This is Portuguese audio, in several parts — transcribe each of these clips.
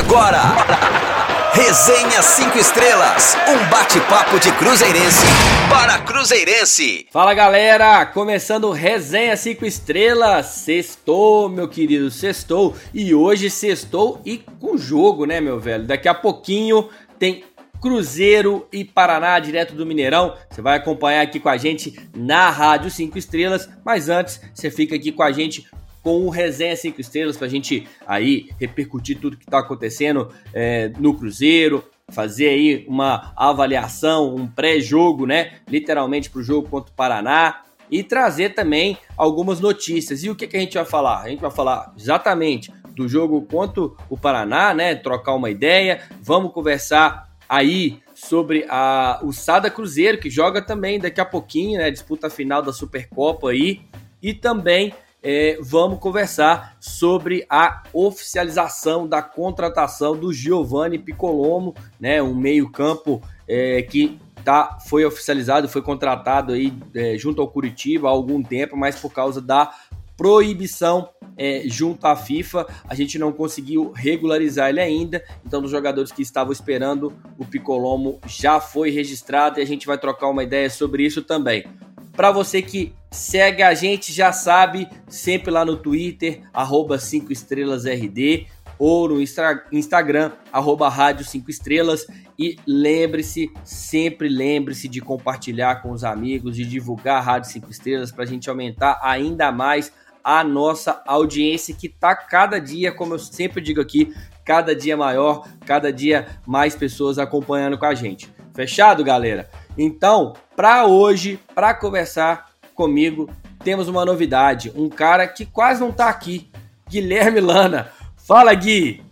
Agora, Resenha 5 Estrelas, um bate-papo de Cruzeirense para Cruzeirense. Fala galera, começando Resenha 5 Estrelas, sextou meu querido, sextou, e hoje sextou e com jogo né meu velho, daqui a pouquinho tem Cruzeiro e Paraná, direto do Mineirão. Você vai acompanhar aqui com a gente na Rádio 5 Estrelas, mas antes você fica aqui com a gente com o Resenha 5 Estrelas para a gente aí repercutir tudo que está acontecendo é, no Cruzeiro, fazer aí uma avaliação, um pré-jogo, né? Literalmente para o jogo contra o Paraná e trazer também algumas notícias. E o que, que a gente vai falar? A gente vai falar exatamente do jogo contra o Paraná, né? Trocar uma ideia, vamos conversar aí sobre a, o Sada Cruzeiro, que joga também daqui a pouquinho, né? Disputa final da Supercopa aí. E também é, vamos conversar sobre a oficialização da contratação do Giovanni Piccolomo, né, um meio-campo é, que tá, foi oficializado, foi contratado aí é, junto ao Curitiba há algum tempo, mas por causa da proibição é, junto à FIFA, a gente não conseguiu regularizar ele ainda. Então, dos jogadores que estavam esperando, o Piccolomo já foi registrado e a gente vai trocar uma ideia sobre isso também. Para você que segue a gente, já sabe, sempre lá no Twitter, arroba 5 estrelas RD, ou no Instagram, arroba rádio 5 estrelas. E lembre-se, sempre lembre-se de compartilhar com os amigos, de divulgar a Rádio 5 Estrelas para a gente aumentar ainda mais a nossa audiência que está cada dia, como eu sempre digo aqui, cada dia maior, cada dia mais pessoas acompanhando com a gente. Fechado, galera? Então, para hoje, para conversar comigo, temos uma novidade. Um cara que quase não está aqui, Guilherme Lana. Fala, Gui!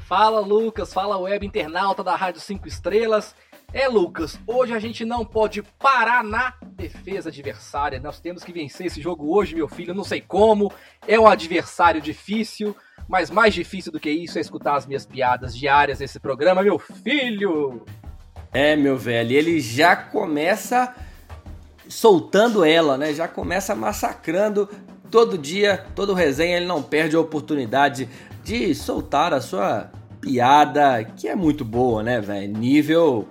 Fala, Lucas. Fala, web internauta da Rádio 5 Estrelas. É, Lucas, hoje a gente não pode parar na defesa adversária. Nós temos que vencer esse jogo hoje, meu filho. Não sei como. É um adversário difícil, mas mais difícil do que isso é escutar as minhas piadas diárias nesse programa, meu filho. É, meu velho, ele já começa soltando ela, né? Já começa massacrando todo dia, todo resenha, ele não perde a oportunidade de soltar a sua piada, que é muito boa, né, velho? Nível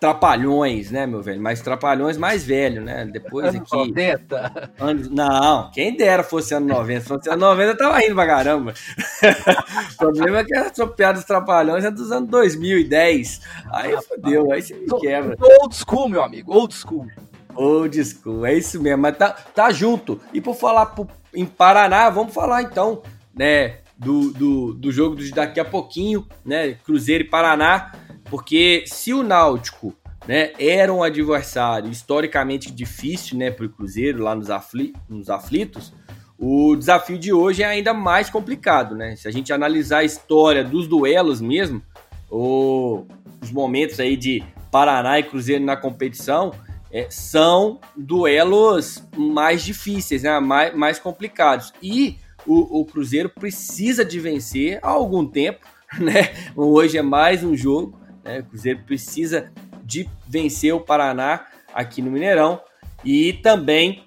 Trapalhões, né, meu velho? Mas Trapalhões mais velho, né? Depois aqui. 90. Anos, não, quem dera fosse ano 90. Se fosse ano 90, eu tava rindo pra caramba. o problema é que as piadas Trapalhões é dos anos 2010. Aí ah, fodeu, aí você me quebra. Old school, meu amigo, old school. Old school, é isso mesmo, mas tá, tá junto. E por falar pro, em Paraná, vamos falar então, né, do, do, do jogo de daqui a pouquinho, né, Cruzeiro e Paraná. Porque se o Náutico né, era um adversário historicamente difícil né, para o Cruzeiro lá nos, afli nos aflitos, o desafio de hoje é ainda mais complicado. Né? Se a gente analisar a história dos duelos mesmo, ou os momentos aí de Paraná e Cruzeiro na competição, é, são duelos mais difíceis, né, mais, mais complicados. E o, o Cruzeiro precisa de vencer há algum tempo. Né? Hoje é mais um jogo né? O Cruzeiro precisa de vencer o Paraná aqui no Mineirão e também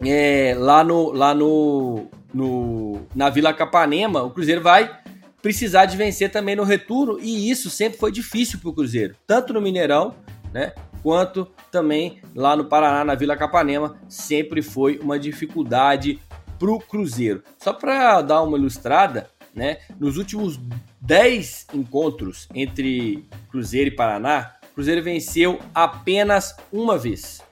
é, lá, no, lá no, no, na Vila Capanema, o Cruzeiro vai precisar de vencer também no retorno e isso sempre foi difícil para o Cruzeiro, tanto no Mineirão, né, quanto também lá no Paraná, na Vila Capanema, sempre foi uma dificuldade para o Cruzeiro. Só para dar uma ilustrada, né, nos últimos 10 encontros entre Cruzeiro e Paraná, Cruzeiro venceu apenas uma vez.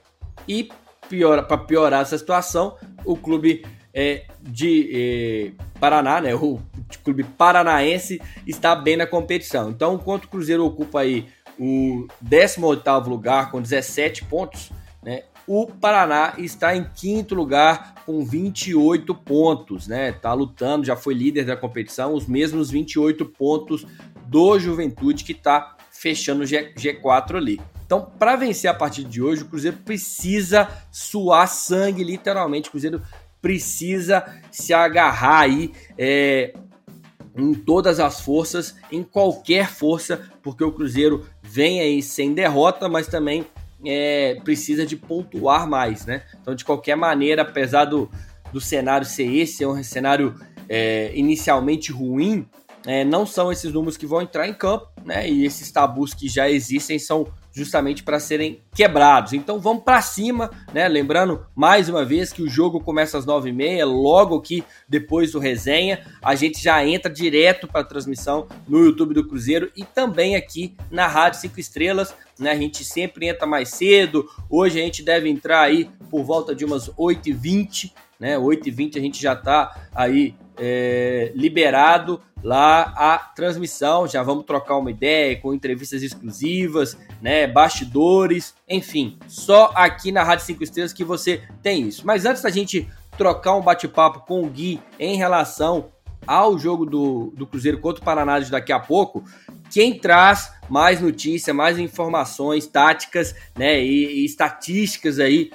E pior, para piorar essa situação, o clube é, de é, Paraná, né, o clube paranaense, está bem na competição. Então, enquanto o Cruzeiro ocupa aí o 18º lugar com 17 pontos, né, o Paraná está em quinto lugar com 28 pontos, né? Tá lutando, já foi líder da competição, os mesmos 28 pontos do Juventude que está fechando o G, G4 ali. Então, para vencer a partida de hoje, o Cruzeiro precisa suar sangue, literalmente. O Cruzeiro precisa se agarrar aí é, em todas as forças, em qualquer força, porque o Cruzeiro vem aí sem derrota, mas também é, precisa de pontuar mais, né? Então, de qualquer maneira, apesar do, do cenário ser esse, é um cenário é, inicialmente ruim, é, não são esses números que vão entrar em campo, né? E esses tabus que já existem são justamente para serem quebrados. Então vamos para cima, né? Lembrando mais uma vez que o jogo começa às 9h30, logo que depois do resenha, a gente já entra direto para a transmissão no YouTube do Cruzeiro e também aqui na Rádio 5 Estrelas, né? A gente sempre entra mais cedo. Hoje a gente deve entrar aí por volta de umas 8h20, né? 8h20 a gente já está aí é, liberado lá a transmissão. Já vamos trocar uma ideia com entrevistas exclusivas, né? Bastidores, enfim, só aqui na Rádio 5 Estrelas que você tem isso. Mas antes da gente trocar um bate-papo com o Gui em relação ao jogo do, do Cruzeiro contra o Paraná daqui a pouco, quem traz mais notícia, mais informações táticas, né, e, e estatísticas aí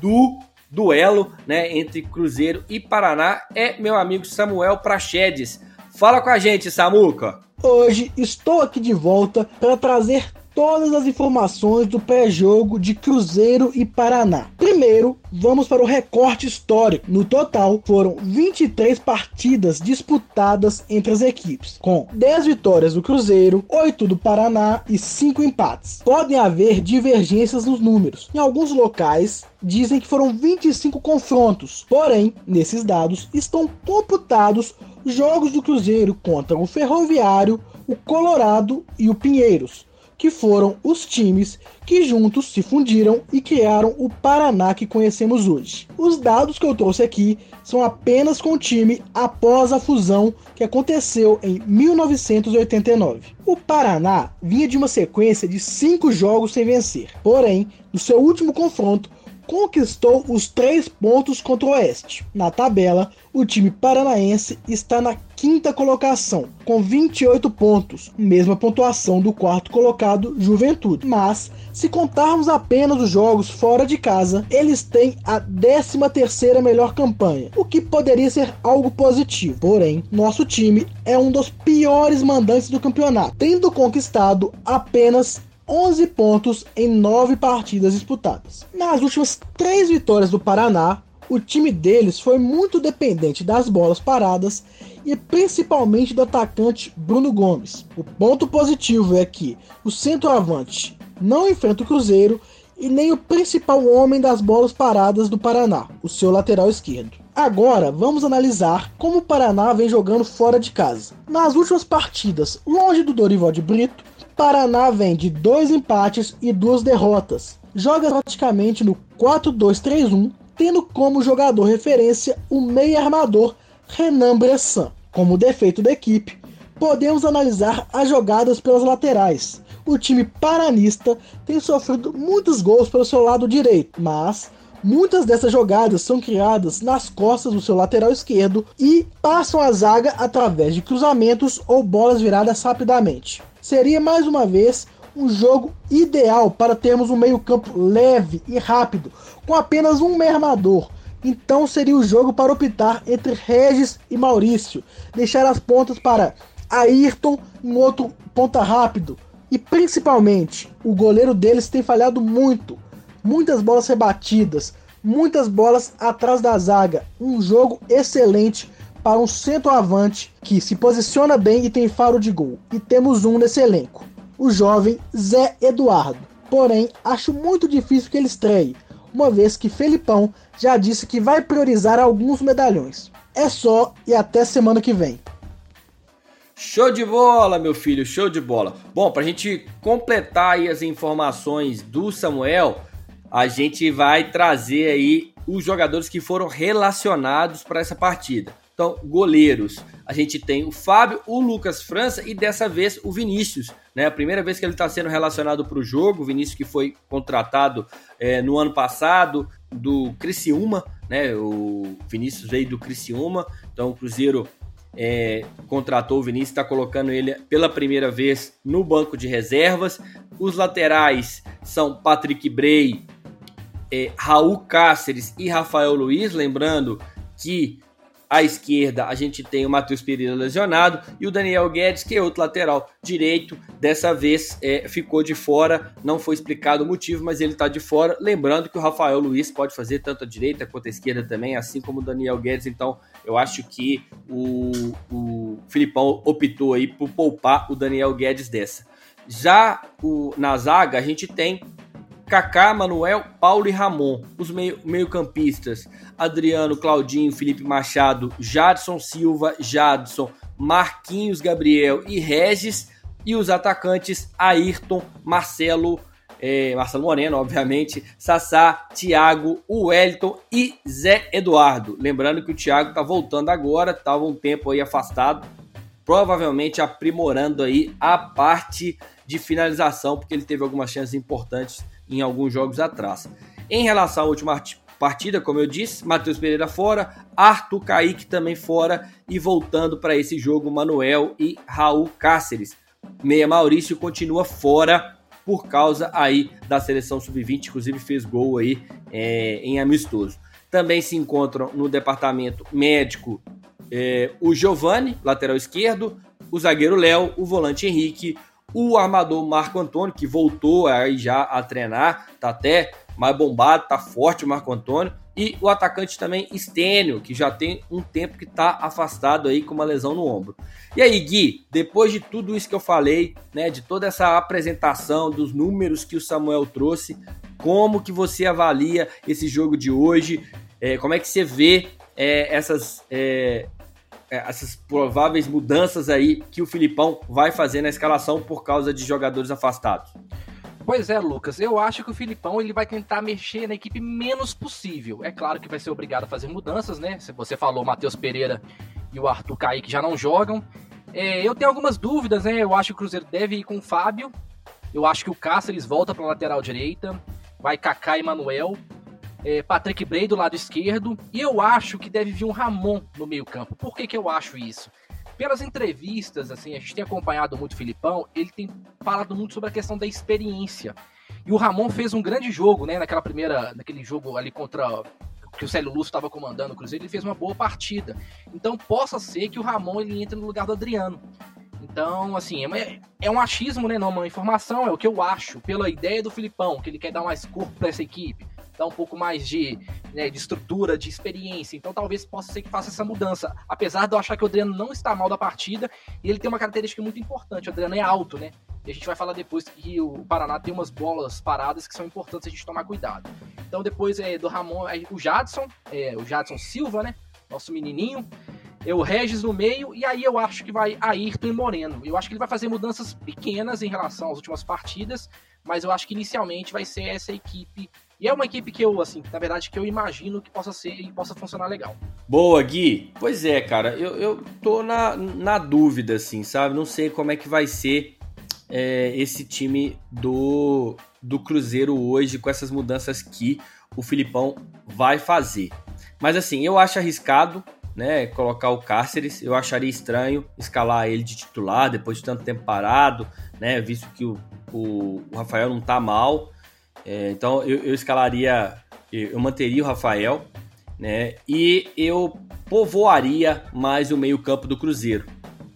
do duelo, né, entre Cruzeiro e Paraná é meu amigo Samuel Prachedes. Fala com a gente, Samuca. Hoje estou aqui de volta para trazer todas as informações do pré-jogo de Cruzeiro e Paraná. Primeiro, vamos para o recorte histórico. No total, foram 23 partidas disputadas entre as equipes, com 10 vitórias do Cruzeiro, 8 do Paraná e 5 empates. Podem haver divergências nos números. Em alguns locais, dizem que foram 25 confrontos, porém, nesses dados estão computados jogos do Cruzeiro contra o Ferroviário, o Colorado e o Pinheiros que foram os times que juntos se fundiram e criaram o Paraná que conhecemos hoje. Os dados que eu trouxe aqui são apenas com o time após a fusão que aconteceu em 1989. O Paraná vinha de uma sequência de cinco jogos sem vencer, porém, no seu último confronto, conquistou os três pontos contra o Oeste. Na tabela, o time paranaense está na quinta colocação, com 28 pontos, mesma pontuação do quarto colocado, Juventude. Mas, se contarmos apenas os jogos fora de casa, eles têm a 13 terceira melhor campanha, o que poderia ser algo positivo. Porém, nosso time é um dos piores mandantes do campeonato, tendo conquistado apenas 11 pontos em 9 partidas disputadas. Nas últimas 3 vitórias do Paraná, o time deles foi muito dependente das bolas paradas e principalmente do atacante Bruno Gomes. O ponto positivo é que o centroavante não enfrenta o Cruzeiro e nem o principal homem das bolas paradas do Paraná, o seu lateral esquerdo. Agora vamos analisar como o Paraná vem jogando fora de casa. Nas últimas partidas, longe do Dorival de Brito, Paraná vem de dois empates e duas derrotas. Joga praticamente no 4-2-3-1, tendo como jogador referência o meio armador Renan Bressan. Como defeito da equipe, podemos analisar as jogadas pelas laterais. O time paranista tem sofrido muitos gols pelo seu lado direito, mas muitas dessas jogadas são criadas nas costas do seu lateral esquerdo e passam a zaga através de cruzamentos ou bolas viradas rapidamente seria mais uma vez um jogo ideal para termos um meio-campo leve e rápido, com apenas um meio armador. Então seria o jogo para optar entre Regis e Maurício, deixar as pontas para Ayrton em outro ponta rápido. E principalmente, o goleiro deles tem falhado muito. Muitas bolas rebatidas, muitas bolas atrás da zaga. Um jogo excelente para um centroavante que se posiciona bem e tem faro de gol. E temos um nesse elenco, o jovem Zé Eduardo. Porém, acho muito difícil que ele estreie, uma vez que Felipão já disse que vai priorizar alguns medalhões. É só e até semana que vem. Show de bola, meu filho, show de bola. Bom, para a gente completar aí as informações do Samuel, a gente vai trazer aí os jogadores que foram relacionados para essa partida. Então, goleiros, a gente tem o Fábio, o Lucas França e dessa vez o Vinícius. Né? A primeira vez que ele está sendo relacionado para o jogo, o Vinícius que foi contratado é, no ano passado do Criciúma, né? O Vinícius veio do Criciúma, então o Cruzeiro é, contratou o Vinícius, está colocando ele pela primeira vez no banco de reservas. Os laterais são Patrick Bray, é, Raul Cáceres e Rafael Luiz, lembrando que À esquerda, a gente tem o Matheus Pereira lesionado e o Daniel Guedes, que é outro lateral direito. Dessa vez é, ficou de fora, não foi explicado o motivo, mas ele está de fora. Lembrando que o Rafael Luiz pode fazer tanto a direita quanto a esquerda também, assim como o Daniel Guedes. Então, eu acho que o, o Filipão optou aí por poupar o Daniel Guedes dessa. Já o, na zaga, a gente tem Kaká, Manuel, Paulo e Ramon. Os meio-campistas: Adriano, Claudinho, Felipe Machado, Jadson Silva, Jadson, Marquinhos, Gabriel e Regis. E os atacantes: Ayrton, Marcelo, é, Marcelo Moreno, obviamente, Sassá, Thiago, Wellington e Zé Eduardo. Lembrando que o Thiago tá voltando agora, estava um tempo aí afastado, provavelmente aprimorando aí a parte de finalização, porque ele teve algumas chances importantes em alguns jogos atrás. Em relação à última partida, como eu disse, Matheus Pereira fora, Arthur Kaique também fora e voltando para esse jogo Manuel e Raul Cáceres. Meia Maurício continua fora por causa aí da seleção sub-20, inclusive fez gol aí é, em amistoso. Também se encontram no departamento médico é, o Giovani, lateral esquerdo, o zagueiro Léo, o volante Henrique, o armador Marco Antônio, que voltou aí já a treinar, tá até mais bombado, tá forte o Marco Antônio. E o atacante também Estênio, que já tem um tempo que tá afastado aí com uma lesão no ombro. E aí, Gui, depois de tudo isso que eu falei, né, de toda essa apresentação, dos números que o Samuel trouxe, como que você avalia esse jogo de hoje? É, como é que você vê é, essas, é, essas prováveis mudanças aí que o Filipão vai fazer na escalação por causa de jogadores afastados? Pois é, Lucas. Eu acho que o Filipão ele vai tentar mexer na equipe menos possível. É claro que vai ser obrigado a fazer mudanças, né? Se você falou, Matheus Pereira e o Arthur Kaique já não jogam. É, eu tenho algumas dúvidas, né? Eu acho que o Cruzeiro deve ir com o Fábio. Eu acho que o Cáceres volta para lateral direita. Vai Kaká e Manuel é, Patrick Bray do lado esquerdo, e eu acho que deve vir um Ramon no meio-campo. Por que, que eu acho isso? Pelas entrevistas, assim, a gente tem acompanhado muito o Filipão, ele tem falado muito sobre a questão da experiência. E o Ramon fez um grande jogo, né, naquela primeira, naquele jogo ali contra que o Célio Lúcio estava comandando o Cruzeiro, ele fez uma boa partida. Então possa ser que o Ramon ele entre no lugar do Adriano. Então, assim, é, é um achismo, né? Não uma informação, é o que eu acho, pela ideia do Filipão, que ele quer dar mais corpo para essa equipe dar um pouco mais de, né, de estrutura, de experiência. Então talvez possa ser que faça essa mudança. Apesar de eu achar que o Adriano não está mal da partida, e ele tem uma característica muito importante. O Adriano é alto, né? E a gente vai falar depois que o Paraná tem umas bolas paradas que são importantes a gente tomar cuidado. Então depois é, do Ramon, é, o Jadson, é, o Jadson Silva, né? Nosso menininho. É o Regis no meio, e aí eu acho que vai Ayrton e Moreno. Eu acho que ele vai fazer mudanças pequenas em relação às últimas partidas, mas eu acho que inicialmente vai ser essa equipe e é uma equipe que eu, assim, na verdade, que eu imagino que possa ser e possa funcionar legal. Boa, Gui. Pois é, cara, eu, eu tô na, na dúvida, assim, sabe? Não sei como é que vai ser é, esse time do, do Cruzeiro hoje com essas mudanças que o Filipão vai fazer. Mas, assim, eu acho arriscado, né, colocar o Cáceres. Eu acharia estranho escalar ele de titular depois de tanto tempo parado, né, visto que o, o, o Rafael não tá mal. É, então eu, eu escalaria, eu manteria o Rafael, né? E eu povoaria mais o meio-campo do Cruzeiro.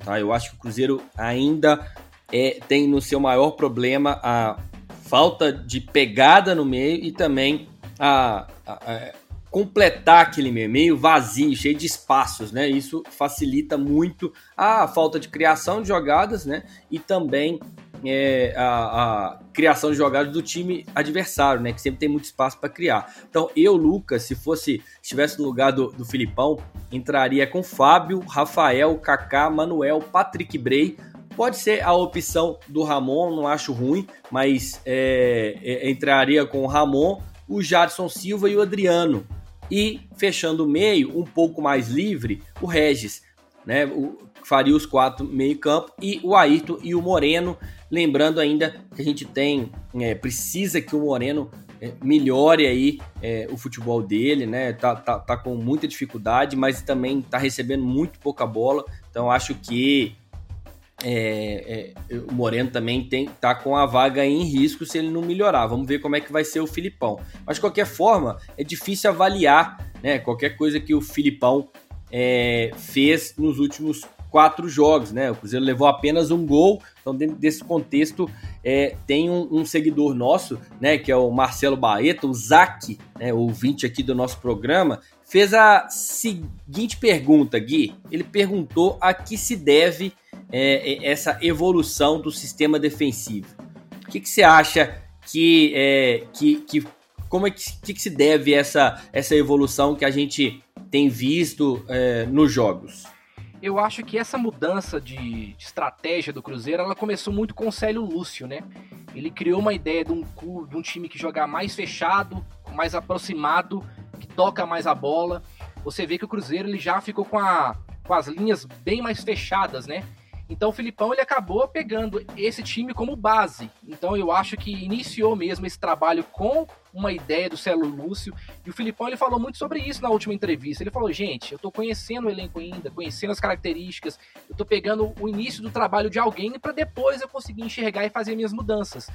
Tá? Eu acho que o Cruzeiro ainda é, tem no seu maior problema a falta de pegada no meio e também a, a, a completar aquele meio, meio vazio, cheio de espaços, né? Isso facilita muito a falta de criação de jogadas, né? E também é, a, a, criação de jogadas do time adversário, né? Que sempre tem muito espaço para criar. Então, eu, Lucas, se fosse estivesse no lugar do, do Filipão, entraria com Fábio, Rafael, Kaká, Manuel, Patrick Bray. Pode ser a opção do Ramon, não acho ruim, mas é, é, entraria com o Ramon, o Jadson Silva e o Adriano. E fechando o meio, um pouco mais livre, o Regis. Né, o, faria os quatro meio campo e o Ayrton e o Moreno Lembrando ainda que a gente tem, é, precisa que o Moreno é, melhore aí é, o futebol dele, né? Tá, tá, tá com muita dificuldade, mas também tá recebendo muito pouca bola. Então acho que é, é, o Moreno também tem, tá com a vaga em risco se ele não melhorar. Vamos ver como é que vai ser o Filipão. Mas de qualquer forma, é difícil avaliar né, qualquer coisa que o Filipão é, fez nos últimos quatro jogos, né? O Cruzeiro levou apenas um gol, então dentro desse contexto é, tem um, um, seguidor nosso, né? Que é o Marcelo Baeta, o Zac, né? Ouvinte aqui do nosso programa, fez a seguinte pergunta, Gui. Ele perguntou a que se deve é, é essa evolução do sistema defensivo. O que, que você acha que, é, que, que como é que, que, que, se deve essa, essa evolução que a gente tem visto é, nos jogos? Eu acho que essa mudança de, estratégia do Cruzeiro, ela começou muito com o Célio Lúcio, né? Ele criou uma ideia de um, de um time que jogar mais fechado, mais aproximado, que toca mais a bola. Você vê que o Cruzeiro ele já ficou com, a, com as linhas bem mais fechadas, né? Então o Filipão ele acabou pegando esse time como base. Então eu acho que iniciou mesmo esse trabalho com uma ideia do Celo Lúcio. E o Filipão ele falou muito sobre isso na última entrevista. Ele falou: gente, eu tô conhecendo o elenco ainda, conhecendo as características, eu tô pegando o início do trabalho de alguém para depois eu conseguir enxergar e fazer minhas mudanças.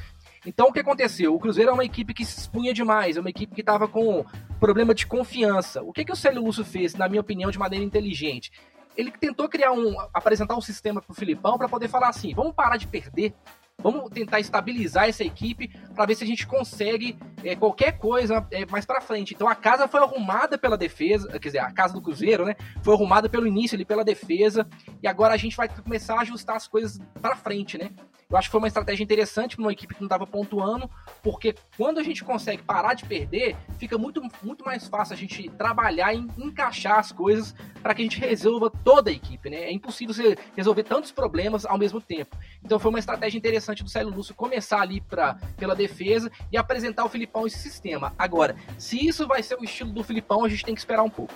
Então o que aconteceu? O Cruzeiro é uma equipe que se expunha demais, é uma equipe que estava com problema de confiança. O que, que o Célio Lúcio fez, na minha opinião, de maneira inteligente? ele tentou criar um. apresentar um sistema pro Filipão para poder falar assim: vamos parar de perder. Vamos tentar estabilizar essa equipe para ver se a gente consegue é, qualquer coisa é, mais para frente. Então a casa foi arrumada pela defesa, quer dizer, a casa do Cruzeiro, né? Foi arrumada pelo início ali pela defesa e agora a gente vai começar a ajustar as coisas para frente, né? Eu acho que foi uma estratégia interessante para uma equipe que não estava pontuando, porque quando a gente consegue parar de perder, fica muito, muito mais fácil a gente trabalhar e encaixar as coisas para que a gente resolva toda a equipe, né? É impossível você resolver tantos problemas ao mesmo tempo. Então foi uma estratégia interessante do Célio Lúcio começar ali pra, pela defesa e apresentar ao Filipão esse sistema. Agora, se isso vai ser o estilo do Filipão, a gente tem que esperar um pouco.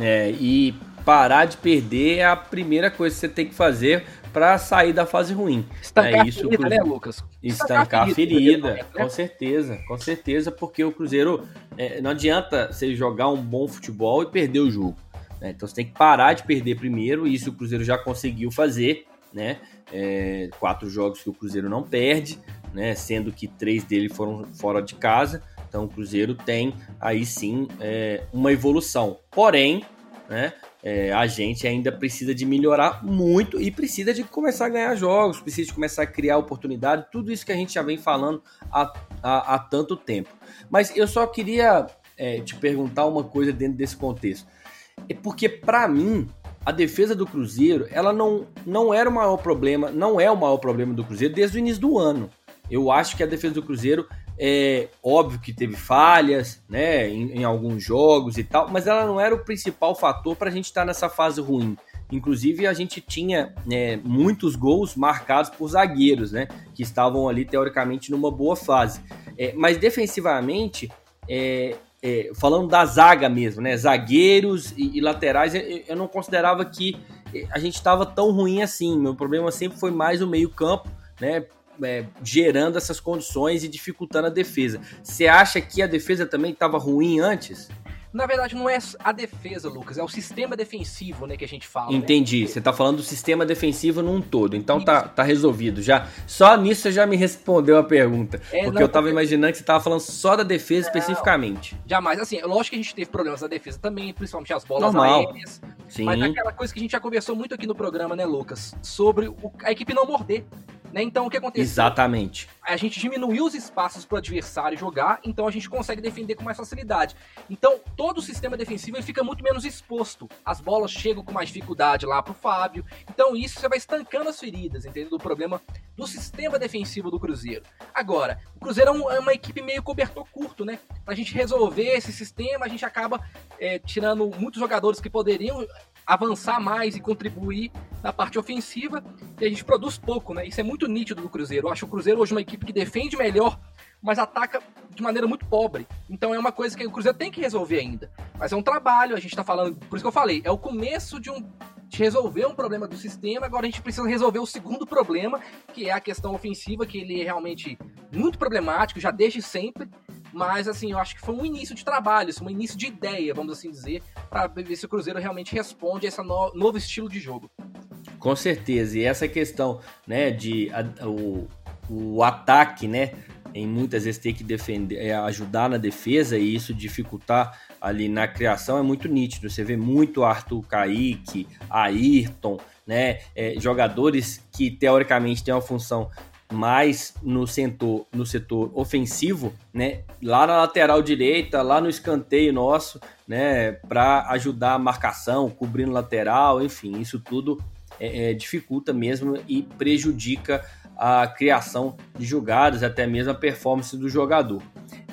É, e parar de perder é a primeira coisa que você tem que fazer para sair da fase ruim. Estancar é isso, a ferida, né, Lucas? Estancar, a ferida, né? com certeza, com certeza, porque o Cruzeiro é, não adianta você jogar um bom futebol e perder o jogo. Né? Então você tem que parar de perder primeiro, e isso o Cruzeiro já conseguiu fazer, né? É, quatro jogos que o Cruzeiro não perde, né? Sendo que três dele foram fora de casa. Então o Cruzeiro tem aí sim é, uma evolução. Porém, né? É, a gente ainda precisa de melhorar muito e precisa de começar a ganhar jogos, precisa de começar a criar oportunidade, tudo isso que a gente já vem falando há, há, há tanto tempo. Mas eu só queria é, te perguntar uma coisa dentro desse contexto. É porque, para mim, a defesa do Cruzeiro, ela não, não era o maior problema, não é o maior problema do Cruzeiro desde o início do ano. Eu acho que a defesa do Cruzeiro é óbvio que teve falhas, né, em, em alguns jogos e tal, mas ela não era o principal fator para a gente estar tá nessa fase ruim. Inclusive, a gente tinha né, muitos gols marcados por zagueiros, né? Que estavam ali, teoricamente, numa boa fase. É, mas defensivamente, é, é, falando da zaga mesmo, né? Zagueiros e, e laterais, eu, eu, não considerava que a gente estava tão ruim assim. Meu problema sempre foi mais o meio-campo, né? É, gerando essas condições e dificultando a defesa. Você acha que a defesa também estava ruim antes? Na verdade, não é a defesa, Lucas, é o sistema defensivo, né, que a gente fala. Né? Entendi. Né? Você tá falando do sistema defensivo num todo. Então tá, tá resolvido. Já Só nisso você já me respondeu a pergunta. É, porque não, eu tava porque... imaginando que você tava falando só da defesa não, especificamente. Jamais. Assim, lógico que a gente teve problemas na defesa também, principalmente as bolas Normal. aéreas. Sim. Mas é aquela coisa que a gente já conversou muito aqui no programa, né, Lucas? Sobre o, a equipe não morder. Né? Então o que aconteceu? Exatamente. A gente diminuiu os espaços para o adversário jogar, então a gente consegue defender com mais facilidade. Então todo o sistema defensivo ele fica muito menos exposto. As bolas chegam com mais dificuldade lá pro Fábio. Então isso você vai estancando as feridas, entendeu? Do problema do sistema defensivo do Cruzeiro. Agora, o Cruzeiro é, um, é uma equipe meio cobertor curto, né? Pra gente resolver esse sistema, a gente acaba é, tirando muitos jogadores que poderiam avançar mais e contribuir na parte ofensiva e a gente produz pouco, né? Isso é muito nítido do Cruzeiro. Eu acho o Cruzeiro hoje uma equipe que defende melhor, mas ataca de maneira muito pobre. Então é uma coisa que o Cruzeiro tem que resolver ainda. Mas é um trabalho, a gente tá falando, por isso que eu falei, é o começo de um de resolver um problema do sistema, agora a gente precisa resolver o segundo problema, que é a questão ofensiva, que ele é realmente muito problemático, já desde sempre, mas, assim, eu acho que foi um início de trabalho, assim, um início de ideia, vamos assim dizer, para ver se o Cruzeiro realmente responde a esse no novo estilo de jogo. Com certeza. E essa questão, né, de a, o, o ataque, né? Em muitas vezes ter que defender, é, ajudar na defesa e isso dificultar ali na criação é muito nítido. Você vê muito Arthur Kaique, Ayrton, né? É, jogadores que teoricamente têm uma função mais no setor, no setor ofensivo, né? Lá na lateral direita, lá no escanteio nosso, né? Para ajudar a marcação, cobrindo lateral, enfim, isso tudo é, é, dificulta mesmo e prejudica a criação de jogadas, até mesmo a performance do jogador.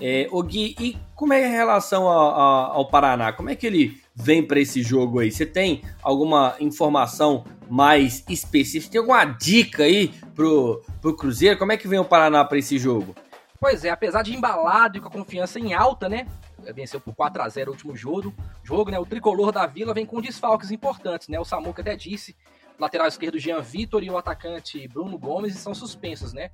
É, o Gui, e como é a relação a, a, ao Paraná? Como é que ele vem para esse jogo aí? Você tem alguma informação mais específica? Tem alguma dica aí pro, pro Cruzeiro? Como é que vem o Paraná para esse jogo? Pois é, apesar de embalado e com a confiança em alta, né? Venceu por 4 a 0 o último jogo, jogo, né? O tricolor da Vila vem com desfalques importantes, né? O Samuca até disse lateral esquerdo Jean Vitor e o atacante Bruno Gomes são suspensos, né?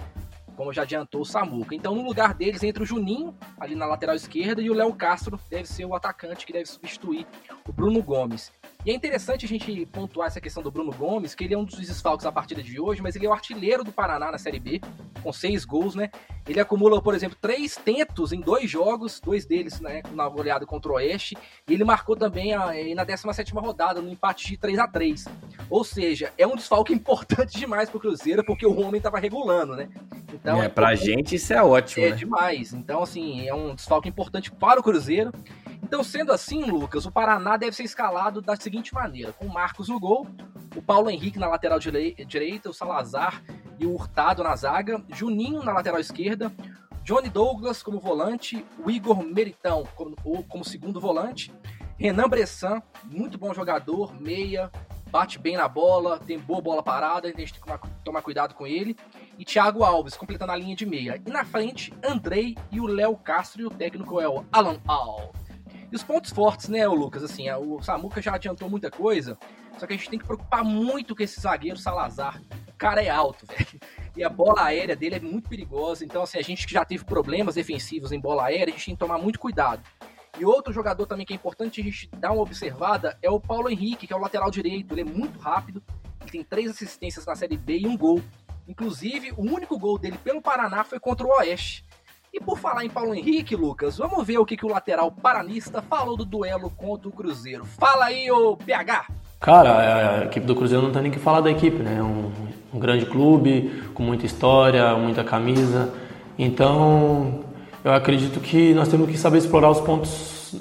Como já adiantou o Samuca. Então, no lugar deles, entra o Juninho, ali na lateral esquerda, e o Léo Castro deve ser o atacante que deve substituir o Bruno Gomes. E é interessante a gente pontuar essa questão do Bruno Gomes, que ele é um dos desfalques da partida de hoje, mas ele é o artilheiro do Paraná na Série B, com seis gols, né? Ele acumula, por exemplo, três tentos em dois jogos, dois deles né, na goleada contra o Oeste, e ele marcou também a, na 17 rodada, no empate de 3 a 3 Ou seja, é um desfalque importante demais pro Cruzeiro, porque o homem tava regulando, né? Então, é, é pra gente isso é ótimo. É né? demais. Então, assim, é um desfalque importante para o Cruzeiro. Então, sendo assim, Lucas, o Paraná deve ser escalado da seguinte maneira: com o Marcos no gol, o Paulo Henrique na lateral direita, o Salazar e o Hurtado na zaga, Juninho na lateral esquerda, Johnny Douglas como volante, o Igor Meritão como, como segundo volante, Renan Bressan, muito bom jogador, meia, bate bem na bola, tem boa bola parada, a gente tem que tomar cuidado com ele. E Thiago Alves, completando a linha de meia. E na frente, Andrei e o Léo Castro, e o técnico é o Alan Al. E os pontos fortes, né, Lucas? Assim, o Samuca já adiantou muita coisa, só que a gente tem que preocupar muito com esse zagueiro Salazar. O cara é alto, velho. E a bola aérea dele é muito perigosa. Então, assim, a gente que já teve problemas defensivos em bola aérea, a gente tem que tomar muito cuidado. E outro jogador também que é importante a gente dar uma observada é o Paulo Henrique, que é o lateral direito. Ele é muito rápido, ele tem três assistências na Série B e um gol. Inclusive, o único gol dele pelo Paraná foi contra o Oeste. E por falar em Paulo Henrique, Lucas, vamos ver o que, que o lateral paranista falou do duelo contra o Cruzeiro. Fala aí, ô PH! Cara, a equipe do Cruzeiro não tem nem que falar da equipe, né? É um, um grande clube, com muita história, muita camisa. Então, eu acredito que nós temos que saber explorar os pontos,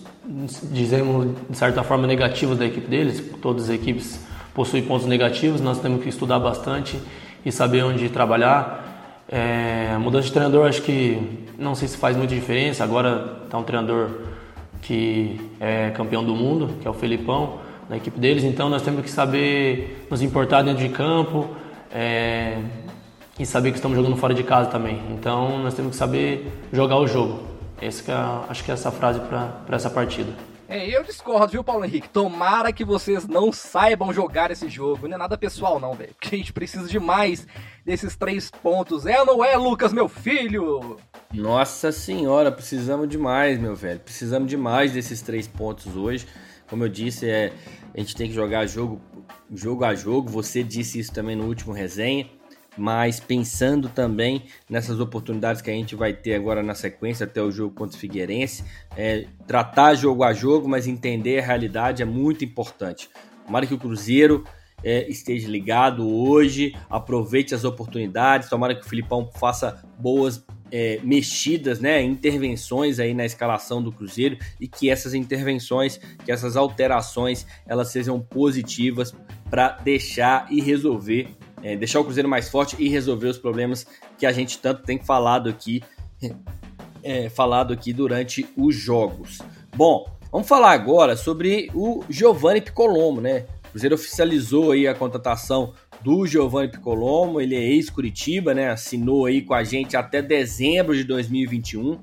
dizemos de certa forma, negativos da equipe deles. Todas as equipes possuem pontos negativos, nós temos que estudar bastante e saber onde trabalhar. É, mudança de treinador acho que não sei se faz muita diferença. Agora está um treinador que é campeão do mundo, que é o Felipão, na equipe deles. Então nós temos que saber nos importar dentro de campo é, e saber que estamos jogando fora de casa também. Então nós temos que saber jogar o jogo. Esse que é, acho que é essa frase para essa partida. É, eu discordo, viu, Paulo Henrique? Tomara que vocês não saibam jogar esse jogo. Não é nada pessoal, não, velho. Porque a gente precisa de mais desses três pontos. É ou não é, Lucas, meu filho? Nossa senhora, precisamos demais, meu velho. Precisamos demais desses três pontos hoje. Como eu disse, é, a gente tem que jogar jogo, jogo a jogo. Você disse isso também no último resenha mas pensando também nessas oportunidades que a gente vai ter agora na sequência até o jogo contra o Figueirense, é, tratar jogo a jogo, mas entender a realidade é muito importante. Tomara que o Cruzeiro é, esteja ligado hoje, aproveite as oportunidades, tomara que o Filipão faça boas é, mexidas, né, intervenções aí na escalação do Cruzeiro e que essas intervenções, que essas alterações, elas sejam positivas para deixar e resolver é, deixar o Cruzeiro mais forte e resolver os problemas que a gente tanto tem falado aqui, é, falado aqui durante os jogos. Bom, vamos falar agora sobre o Giovanni Piccolomo, né? O Cruzeiro oficializou aí a contratação do Giovanni Piccolomo, ele é ex-Curitiba, né? Assinou aí com a gente até dezembro de 2021.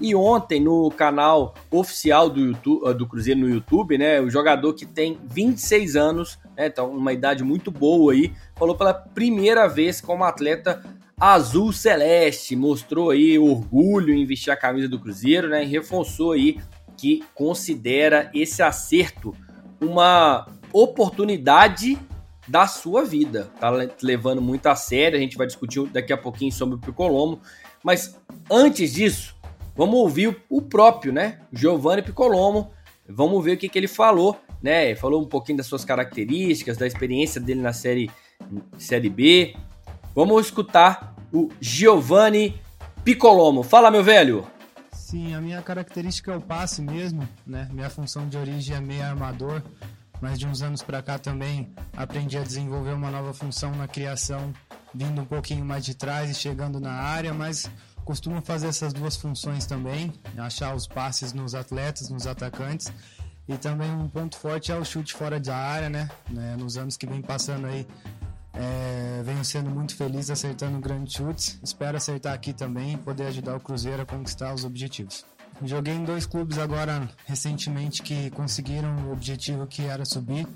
E ontem, no canal oficial do, YouTube, do Cruzeiro no YouTube, né? O jogador que tem 26 anos, né? Então, uma idade muito boa aí, falou pela primeira vez como atleta azul celeste, mostrou aí orgulho em vestir a camisa do Cruzeiro, né? E reforçou aí que considera esse acerto uma oportunidade da sua vida. Tá levando muito a sério, a gente vai discutir daqui a pouquinho sobre o Piccolomo, mas antes disso, vamos ouvir o próprio, né, Giovanni Piccolomo, vamos ver o que, que ele falou, né, falou um pouquinho das suas características, da experiência dele na série, série B. Vamos escutar o Giovanni Piccolomo. Fala, meu velho! Sim, a minha característica é o passe mesmo, né? Minha função de origem é meio armador, mas de uns anos para cá também aprendi a desenvolver uma nova função na criação, vindo um pouquinho mais de trás e chegando na área, mas costumo fazer essas duas funções também, achar os passes nos atletas, nos atacantes. E também um ponto forte é o chute fora da área, né? né? Nos anos que vem passando aí, é, venho sendo muito feliz acertando grandes chutes. Espero acertar aqui também e poder ajudar o Cruzeiro a conquistar os objetivos. Joguei em dois clubes agora recentemente que conseguiram o objetivo que era subir,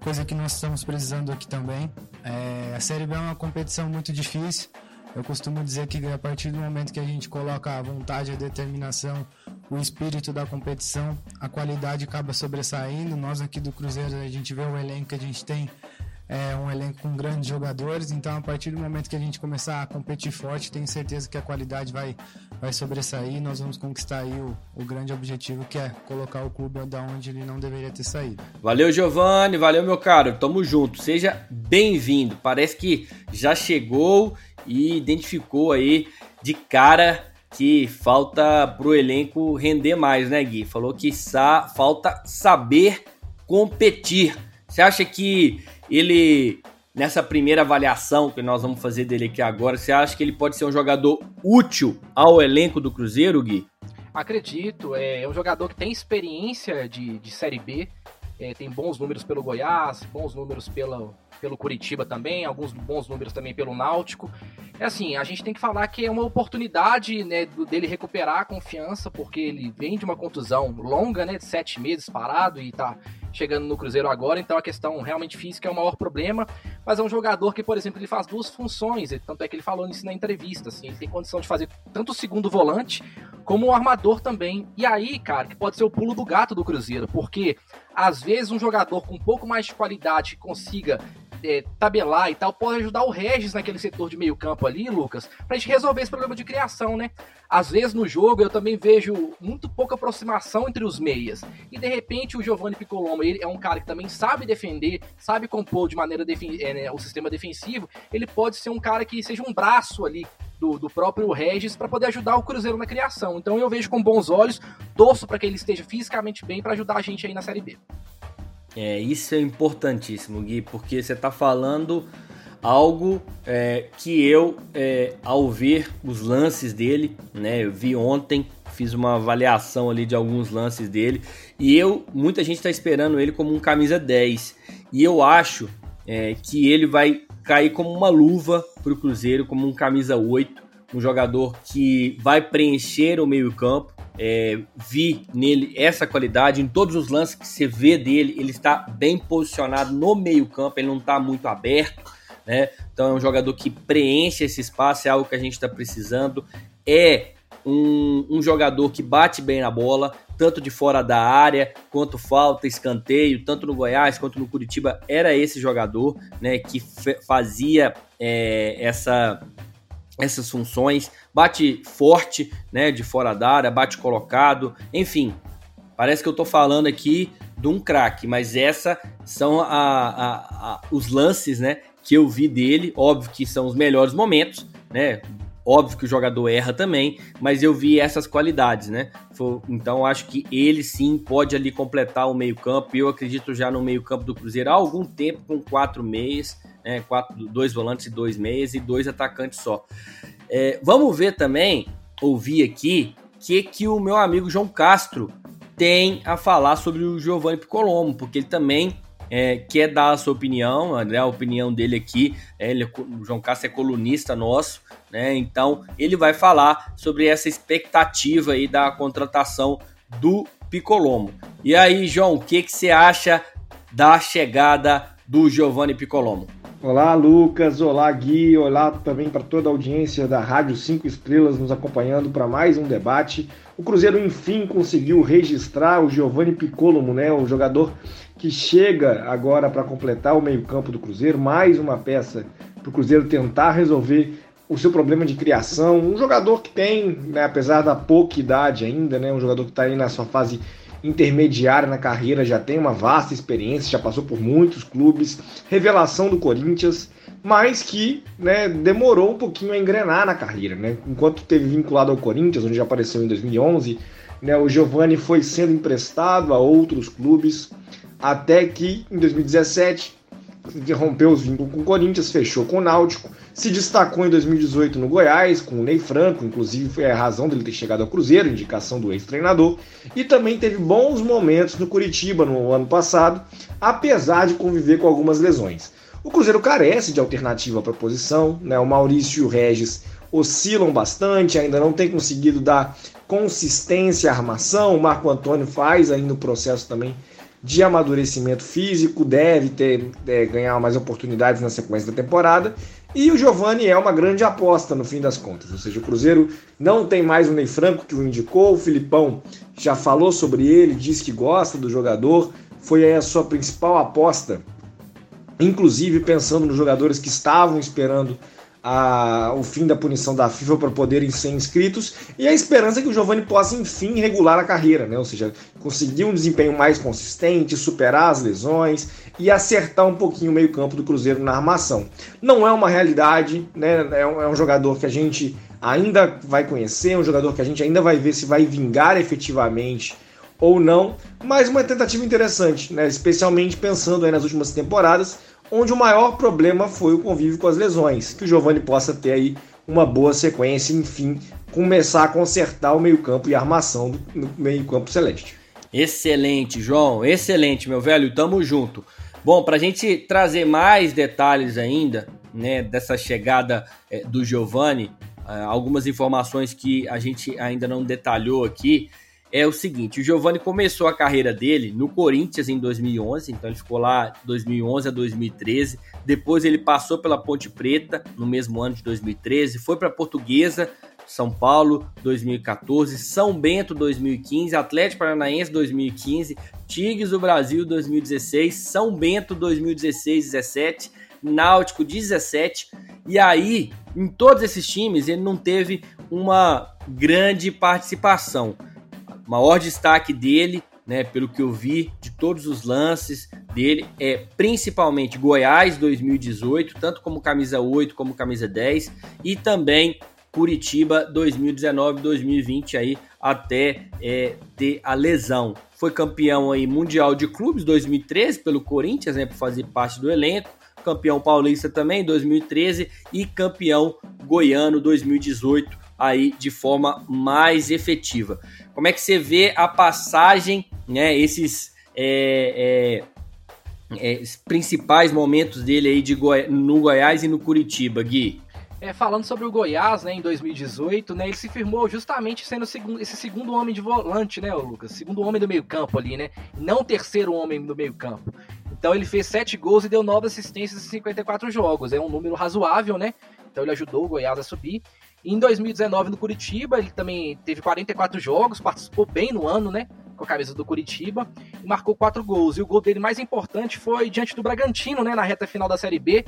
coisa que nós estamos precisando aqui também. É, a Série B é uma competição muito difícil. Eu costumo dizer que a partir do momento que a gente coloca a vontade, a determinação, o espírito da competição, a qualidade acaba sobressaindo. Nós aqui do Cruzeiro, a gente vê o elenco que a gente tem, é um elenco com grandes jogadores, então a partir do momento que a gente começar a competir forte, tenho certeza que a qualidade vai, vai sobressair e nós vamos conquistar aí o, o grande objetivo que é colocar o clube da onde ele não deveria ter saído. Valeu, Giovanni, valeu, meu caro, tamo junto, seja bem-vindo. Parece que já chegou e identificou aí de cara que falta pro elenco render mais, né, Gui? Falou que sa falta saber competir. Você acha que ele, nessa primeira avaliação que nós vamos fazer dele aqui agora, você acha que ele pode ser um jogador útil ao elenco do Cruzeiro, Gui? Acredito, é, é um jogador que tem experiência de, de Série B, é, tem bons números pelo Goiás, bons números pela, pelo Curitiba também, alguns bons números também pelo Náutico. É assim, a gente tem que falar que é uma oportunidade né, dele recuperar a confiança, porque ele vem de uma contusão longa, né, de sete meses parado e tá chegando no Cruzeiro agora, então a questão realmente física é o maior problema, mas é um jogador que, por exemplo, ele faz duas funções, tanto é que ele falou nisso na entrevista, assim, ele tem condição de fazer tanto o segundo volante como o armador também. E aí, cara, que pode ser o pulo do gato do Cruzeiro, porque às vezes um jogador com um pouco mais de qualidade consiga é, tabelar e tal, pode ajudar o Regis naquele setor de meio campo ali, Lucas, pra gente resolver esse problema de criação, né? Às vezes no jogo eu também vejo muito pouca aproximação entre os meias. E de repente o Giovanni Piccolomo, ele é um cara que também sabe defender, sabe compor de maneira é, né, o sistema defensivo. Ele pode ser um cara que seja um braço ali do, do, próprio Regis para poder ajudar o Cruzeiro na criação. Então eu vejo com bons olhos, torço para que ele esteja fisicamente bem para ajudar a gente aí na Série B. É, isso é importantíssimo, Gui, porque você está falando algo é, que eu, é, ao ver os lances dele, né, eu vi ontem, fiz uma avaliação ali de alguns lances dele, e eu, muita gente está esperando ele como um camisa 10, e eu acho é, que ele vai cair como uma luva para o Cruzeiro, como um camisa 8, um jogador que vai preencher o meio campo, é, vi nele essa qualidade em todos os lances que você vê dele, ele está bem posicionado no meio-campo, ele não está muito aberto, né? Então é um jogador que preenche esse espaço, é algo que a gente está precisando. É um, um, jogador que bate bem na bola, tanto de fora da área, quanto falta, escanteio, tanto no Goiás quanto no Curitiba, era esse jogador, né? Que fazia é, essa essas funções, bate forte, né, de fora da área, bate colocado, enfim. Parece que eu tô falando aqui de um craque, mas essa são a, a, a, os lances, né, que eu vi dele. Óbvio que são os melhores momentos, né? Óbvio que o jogador erra também, mas eu vi essas qualidades, né? Então acho que ele sim pode ali completar o meio-campo. Eu acredito já no meio-campo do Cruzeiro há algum tempo com quatro meias né? Quatro, dois volantes e dois meias e dois atacantes só. É, vamos ver também, ouvir aqui, que, que o meu amigo João Castro tem a falar sobre o Giovanni Piccolomo, porque ele também é, quer dar a sua opinião, né, a opinião dele aqui. É, ele, é o João Castro é colunista nosso, né? Então ele vai falar sobre essa expectativa aí da contratação do Piccolomo. E aí, João, o que, que você acha da chegada do Giovanni Piccolomo? Olá, Lucas. Olá, Gui. Olá também para toda a audiência da Rádio 5 Estrelas nos acompanhando para mais um debate. O Cruzeiro, enfim, conseguiu registrar o Giovanni Piccolomo, né? O jogador que chega agora para completar o meio-campo do Cruzeiro, mais uma peça para o Cruzeiro tentar resolver o seu problema de criação. Um jogador que tem, né, apesar da pouca idade ainda, né, um jogador que está aí na sua fase intermediária na carreira, já tem uma vasta experiência, já passou por muitos clubes, revelação do Corinthians, mas que né, demorou um pouquinho a engrenar na carreira. Né? Enquanto teve vinculado ao Corinthians, onde já apareceu em 2011, né, o Giovani foi sendo emprestado a outros clubes, até que em 2017 rompeu os vínculos com o Corinthians, fechou com o Náutico, se destacou em 2018 no Goiás, com o Ney Franco, inclusive foi a razão dele ter chegado ao Cruzeiro, indicação do ex-treinador, e também teve bons momentos no Curitiba no ano passado, apesar de conviver com algumas lesões. O Cruzeiro carece de alternativa para a posição, né? o Maurício e o Regis oscilam bastante, ainda não tem conseguido dar consistência à armação, o Marco Antônio faz ainda o processo também de amadurecimento físico, deve ter é, ganhar mais oportunidades na sequência da temporada. E o Giovani é uma grande aposta no fim das contas. Ou seja, o Cruzeiro não tem mais o Ney Franco que o indicou, o Filipão já falou sobre ele, diz que gosta do jogador, foi a sua principal aposta, inclusive pensando nos jogadores que estavam esperando a, o fim da punição da FIFA para poderem ser inscritos e a esperança que o Giovani possa enfim regular a carreira, né? ou seja, conseguir um desempenho mais consistente, superar as lesões e acertar um pouquinho o meio-campo do Cruzeiro na armação. Não é uma realidade, né? é, um, é um jogador que a gente ainda vai conhecer, um jogador que a gente ainda vai ver se vai vingar efetivamente ou não, mas uma tentativa interessante, né? especialmente pensando nas últimas temporadas onde o maior problema foi o convívio com as lesões. Que o Giovani possa ter aí uma boa sequência enfim, começar a consertar o meio-campo e a armação do meio-campo celeste. Excelente, João, excelente, meu velho, tamo junto. Bom, para a gente trazer mais detalhes ainda, né, dessa chegada é, do Giovani, é, algumas informações que a gente ainda não detalhou aqui é o seguinte: o Giovani começou a carreira dele no Corinthians em 2011, então ele ficou lá 2011 a 2013. Depois ele passou pela Ponte Preta no mesmo ano de 2013, foi para Portuguesa, São Paulo 2014, São Bento 2015, Atlético Paranaense 2015, Tigres do Brasil 2016, São Bento 2016 17, Náutico 17. E aí, em todos esses times, ele não teve uma grande participação maior destaque dele, né, pelo que eu vi de todos os lances dele, é principalmente Goiás 2018, tanto como camisa 8 como camisa 10, e também Curitiba 2019-2020 aí até é, ter a lesão. Foi campeão aí mundial de clubes 2013 pelo Corinthians, né, por fazer parte do elenco. Campeão paulista também 2013 e campeão goiano 2018 aí de forma mais efetiva. Como é que você vê a passagem, né, esses é, é, é, principais momentos dele aí de Goi no Goiás e no Curitiba, Gui? É, falando sobre o Goiás, né, em 2018, né, ele se firmou justamente sendo segundo, esse segundo homem de volante, né, Lucas? Segundo homem do meio campo ali, né? Não terceiro homem do meio campo. Então ele fez sete gols e deu nove assistências em 54 jogos. É um número razoável, né? Então ele ajudou o Goiás a subir. Em 2019, no Curitiba, ele também teve 44 jogos, participou bem no ano, né? Com a camisa do Curitiba, e marcou quatro gols. E o gol dele mais importante foi diante do Bragantino, né? Na reta final da Série B,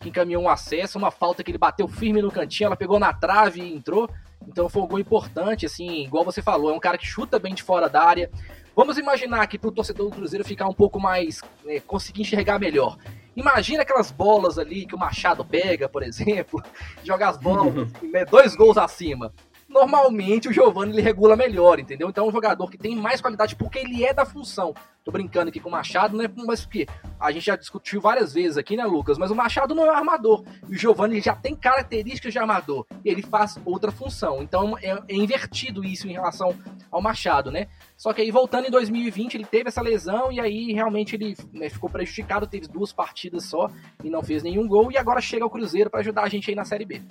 que encaminhou um acesso, uma falta que ele bateu firme no cantinho, ela pegou na trave e entrou. Então foi um gol importante, assim, igual você falou, é um cara que chuta bem de fora da área. Vamos imaginar que para o torcedor do Cruzeiro ficar um pouco mais. Né, conseguir enxergar melhor. Imagina aquelas bolas ali que o Machado pega, por exemplo, jogar as bolas, assim, né, dois gols acima. Normalmente o Giovanni ele regula melhor, entendeu? Então é um jogador que tem mais qualidade porque ele é da função. Tô brincando aqui com o Machado, né? Mas porque a gente já discutiu várias vezes aqui, né, Lucas? Mas o Machado não é armador. E o Giovanni já tem características de armador. Ele faz outra função. Então é, é invertido isso em relação ao Machado, né? Só que aí voltando em 2020, ele teve essa lesão e aí realmente ele né, ficou prejudicado, teve duas partidas só e não fez nenhum gol. E agora chega ao Cruzeiro para ajudar a gente aí na Série B.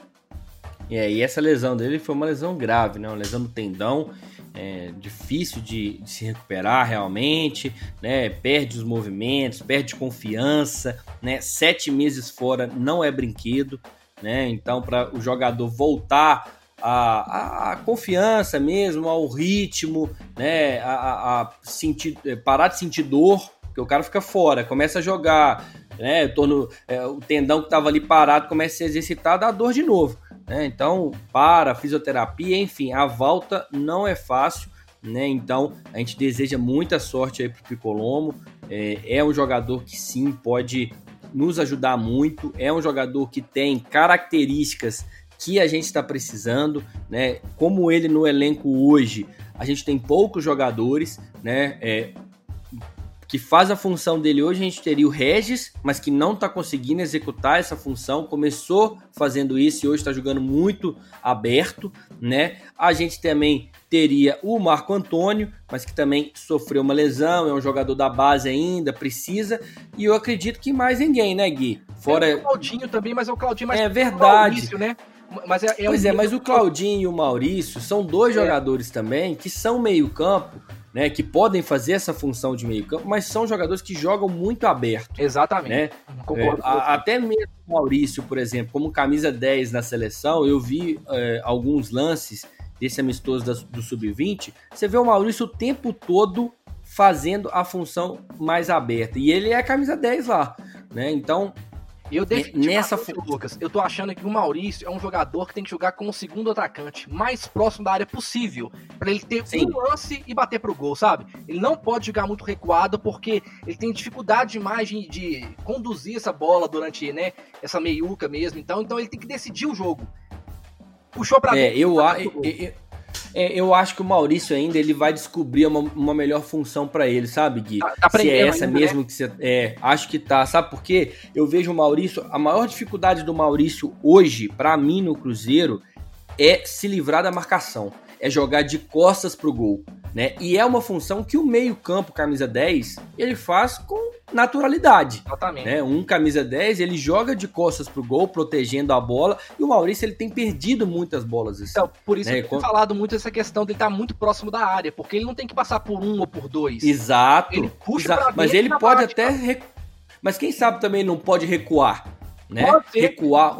É, e essa lesão dele foi uma lesão grave, né? Uma lesão no tendão, é, difícil de, de, se recuperar realmente, né? Perde os movimentos, perde confiança, né? Sete meses fora não é brinquedo, né? Então, para o jogador voltar a, a, confiança mesmo, ao ritmo, né? A, a sentir, é, parar de sentir dor, porque o cara fica fora, começa a jogar, né? Torno, é, o tendão que estava ali parado começa a se exercitar, dá dor de novo. Né? Então, para, fisioterapia, enfim, a volta não é fácil. Né? Então, a gente deseja muita sorte aí pro Picolomo. É, é um jogador que sim pode nos ajudar muito. É um jogador que tem características que a gente está precisando, né? Como ele no elenco hoje, a gente tem poucos jogadores, né? É, que faz a função dele hoje, a gente teria o Regis, mas que não está conseguindo executar essa função. Começou fazendo isso e hoje está jogando muito aberto, né? A gente também teria o Marco Antônio, mas que também sofreu uma lesão, é um jogador da base ainda, precisa. E eu acredito que mais ninguém, né, Gui? Fora. É o Claudinho também, mas é o Claudinho mais. É verdade. Maurício, né? Mas é, é pois um... é, mas o Claudinho e o Maurício são dois é. jogadores também que são meio-campo né, que podem fazer essa função de meio campo, mas são jogadores que jogam muito aberto. Exatamente. Né? Concordo. É, a, até mesmo o Maurício, por exemplo, como camisa 10 na seleção, eu vi é, alguns lances desse amistoso da, do Sub-20, você vê o Maurício o tempo todo fazendo a função mais aberta. E ele é a camisa 10 lá. Né? Então, eu nessa Lucas, eu tô achando que o Maurício é um jogador que tem que jogar como segundo atacante, mais próximo da área possível, para ele ter Sim. um lance e bater pro gol, sabe? Ele não pode jogar muito recuado porque ele tem dificuldade demais de, de conduzir essa bola durante, né, essa meiuca mesmo. Então, então ele tem que decidir o jogo. Puxou para é, eu, eu, eu, é, eu acho que o Maurício ainda ele vai descobrir uma, uma melhor função para ele, sabe, Gui? Tá, tá Se é essa ainda, mesmo né? que você. É, acho que tá. Sabe por quê? Eu vejo o Maurício. A maior dificuldade do Maurício hoje, para mim, no Cruzeiro, é se livrar da marcação. É jogar de costas pro gol. Né? E é uma função que o meio-campo, camisa 10, ele faz com naturalidade. Exatamente. Né? Um camisa 10, ele joga de costas pro gol, protegendo a bola, e o Maurício ele tem perdido muitas bolas. Assim, então, por isso né? eu tenho falado muito essa questão de estar tá muito próximo da área, porque ele não tem que passar por um ou por dois. Exato. Ele puxa exato. Mas ele pode até. Rec... Mas quem sabe também não pode recuar né? Recuar,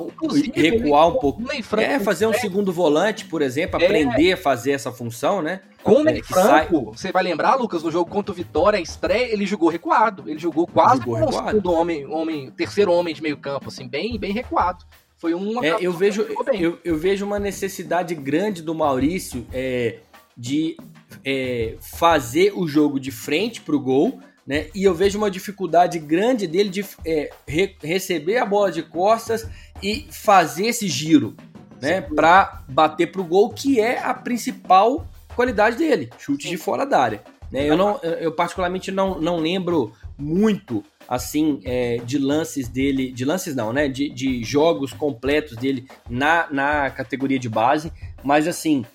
recuar um pouco. É fazer um segundo volante, por exemplo, é. aprender a fazer essa função, né? Com o é, Franco, sai... você vai lembrar, Lucas, no jogo contra o Vitória, a estreia, ele jogou recuado. Ele jogou quase jogou como segundo homem, homem, terceiro homem de meio campo, assim, bem, bem recuado. Foi um. É, eu vejo, eu, eu, vejo uma necessidade grande do Maurício é, de é, fazer o jogo de frente para o gol né? E eu vejo uma dificuldade grande dele de é, re receber a bola de costas e fazer esse giro, né? Para bater pro gol, que é a principal qualidade dele, chute de fora da área. Né? Eu, não, eu particularmente não, não lembro muito assim é, de lances dele, de lances não, né? De, de jogos completos dele na, na categoria de base, mas assim,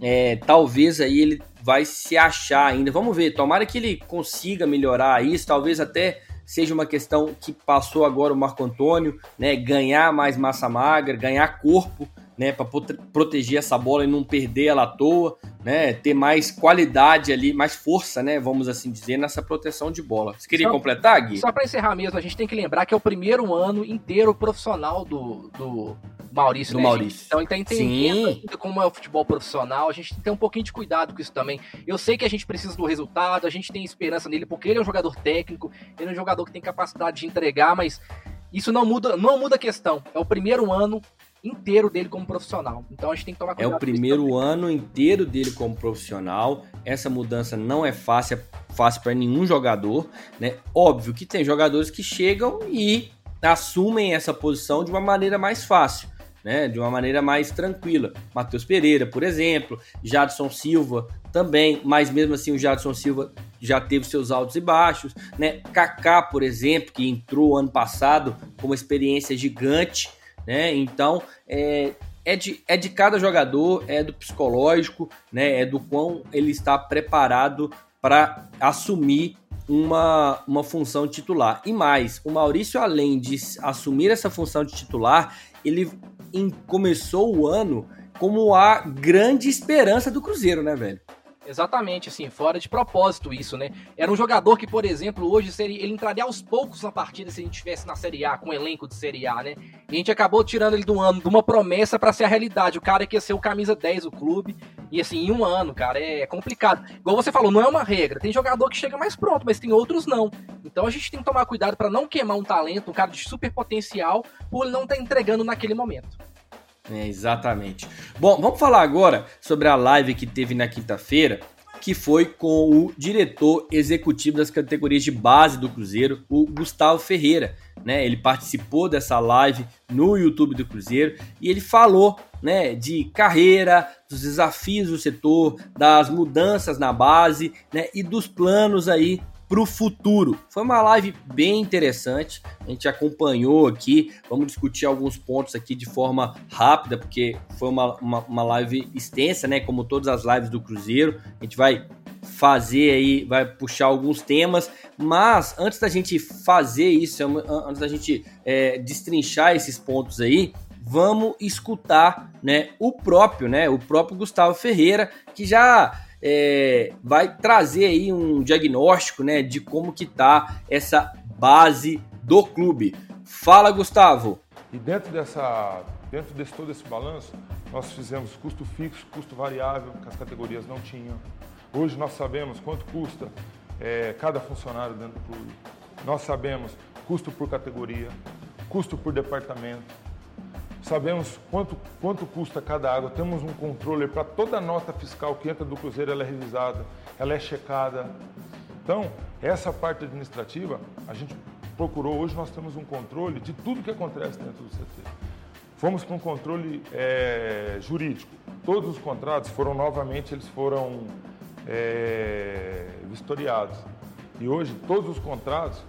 é, talvez aí ele vai se achar ainda. Vamos ver, tomara que ele consiga melhorar isso, talvez até seja uma questão que passou agora o Marco Antônio, né, ganhar mais massa magra, ganhar corpo, né, para proteger essa bola e não perder ela à toa, né, ter mais qualidade ali, mais força, né, vamos assim dizer, nessa proteção de bola. Você queria só, completar, Gui? Só para encerrar mesmo, a gente tem que lembrar que é o primeiro ano inteiro profissional do, do Maurício, do né, Maurício. Então ele tá entendendo ainda como é o futebol profissional, a gente tem que ter um pouquinho de cuidado com isso também. Eu sei que a gente precisa do resultado, a gente tem esperança nele, porque ele é um jogador técnico, ele é um jogador que tem capacidade de entregar, mas isso não muda, não muda a questão. É o primeiro ano inteiro dele como profissional. Então a gente tem que tomar cuidado. É o primeiro ano inteiro dele como profissional. Essa mudança não é fácil, é fácil para nenhum jogador, né? Óbvio que tem jogadores que chegam e assumem essa posição de uma maneira mais fácil né, de uma maneira mais tranquila. Matheus Pereira, por exemplo, Jadson Silva também, mas mesmo assim o Jadson Silva já teve seus altos e baixos, né? Kaká, por exemplo, que entrou ano passado com uma experiência gigante, né? Então, é, é de, é de cada jogador, é do psicológico, né? É do quão ele está preparado para assumir uma, uma função titular. E mais, o Maurício, além de assumir essa função de titular, ele em, começou o ano como a grande esperança do Cruzeiro, né, velho? Exatamente, assim, fora de propósito isso, né? Era um jogador que, por exemplo, hoje seria, ele entraria aos poucos na partida se a gente estivesse na Série A, com um elenco de Série A, né? E a gente acabou tirando ele do ano de uma promessa para ser a realidade. O cara que ia ser o camisa 10 do clube, e assim, em um ano, cara, é complicado. Igual você falou, não é uma regra. Tem jogador que chega mais pronto, mas tem outros não. Então a gente tem que tomar cuidado para não queimar um talento, um cara de super potencial, por ele não estar tá entregando naquele momento. É, exatamente. Bom, vamos falar agora sobre a live que teve na quinta-feira, que foi com o diretor executivo das categorias de base do Cruzeiro, o Gustavo Ferreira. Né, ele participou dessa live no YouTube do Cruzeiro e ele falou né, de carreira, dos desafios do setor, das mudanças na base né, e dos planos aí para o futuro. Foi uma live bem interessante, a gente acompanhou aqui, vamos discutir alguns pontos aqui de forma rápida, porque foi uma, uma, uma live extensa, né? Como todas as lives do Cruzeiro, a gente vai fazer aí, vai puxar alguns temas, mas antes da gente fazer isso, antes da gente é, destrinchar esses pontos aí, vamos escutar, né, o próprio, né, o próprio Gustavo Ferreira, que já é, vai trazer aí um diagnóstico né, de como que tá essa base do clube. Fala, Gustavo. E dentro dessa, dentro desse todo esse balanço, nós fizemos custo fixo, custo variável, que as categorias não tinham. Hoje nós sabemos quanto custa é, cada funcionário dentro do clube. Nós sabemos custo por categoria, custo por departamento, sabemos quanto, quanto custa cada água, temos um controle para toda nota fiscal que entra do Cruzeiro, ela é revisada, ela é checada. Então, essa parte administrativa, a gente procurou, hoje nós temos um controle de tudo que acontece dentro do CT. Fomos para um controle é, jurídico. Todos os contratos foram novamente, eles foram é, vistoriados. E hoje todos os contratos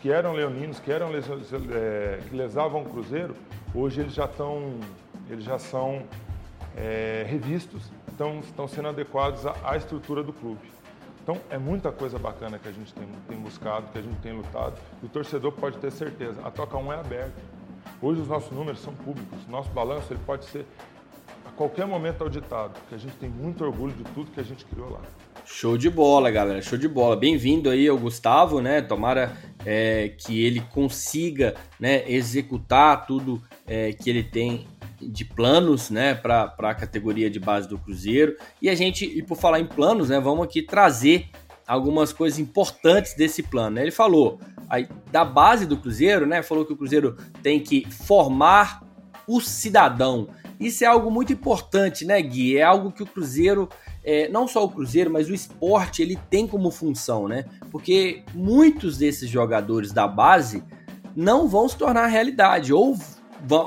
que eram leoninos, que eram é, que lesavam o Cruzeiro, hoje eles já estão, eles já são é, revistos, então estão sendo adequados à, à, estrutura do clube. Então é muita coisa bacana que a gente tem, tem buscado, que a gente tem lutado. E o torcedor pode ter certeza, a Toca 1 é aberta. Hoje os nossos números são públicos, nosso balanço ele pode ser a qualquer momento auditado, porque a gente tem muito orgulho de tudo que a gente criou lá. Show de bola, galera. Show de bola. Bem-vindo aí ao Gustavo, né? Tomara é, que ele consiga né, executar tudo é, que ele tem de planos, né, para a categoria de base do Cruzeiro. E a gente, e por falar em planos, né, vamos aqui trazer algumas coisas importantes desse plano. Né? Ele falou aí, da base do Cruzeiro, né? Falou que o Cruzeiro tem que formar o cidadão. Isso é algo muito importante, né, Gui? É algo que o Cruzeiro é, não só o Cruzeiro, mas o esporte ele tem como função, né? Porque muitos desses jogadores da base não vão se tornar realidade, ou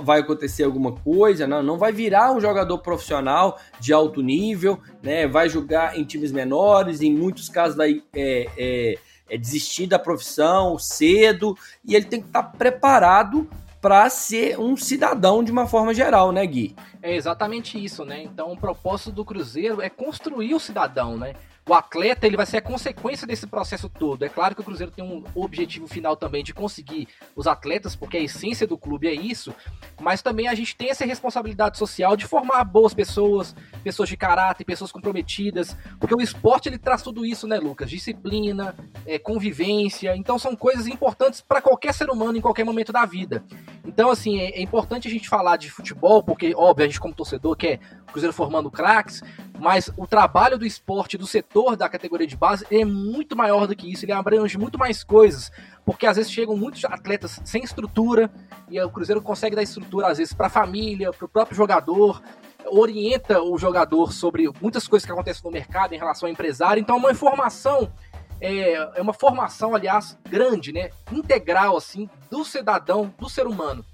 vai acontecer alguma coisa, não, não vai virar um jogador profissional de alto nível, né? Vai jogar em times menores, em muitos casos vai é, é, é desistir da profissão cedo e ele tem que estar preparado para ser um cidadão de uma forma geral, né, Gui? É exatamente isso, né? Então, o propósito do Cruzeiro é construir o cidadão, né? O atleta ele vai ser a consequência desse processo todo. É claro que o Cruzeiro tem um objetivo final também de conseguir os atletas, porque a essência do clube é isso, mas também a gente tem essa responsabilidade social de formar boas pessoas, pessoas de caráter, pessoas comprometidas, porque o esporte ele traz tudo isso, né, Lucas? Disciplina, é, convivência, então são coisas importantes para qualquer ser humano em qualquer momento da vida. Então, assim, é, é importante a gente falar de futebol, porque, óbvio, a gente como torcedor quer o Cruzeiro formando craques, mas o trabalho do esporte, do setor da categoria de base, é muito maior do que isso, ele abrange muito mais coisas, porque às vezes chegam muitos atletas sem estrutura, e o Cruzeiro consegue dar estrutura, às vezes, para a família, para o próprio jogador, orienta o jogador sobre muitas coisas que acontecem no mercado em relação ao empresário, então é uma informação é, é uma formação, aliás, grande, né? Integral, assim, do cidadão, do ser humano.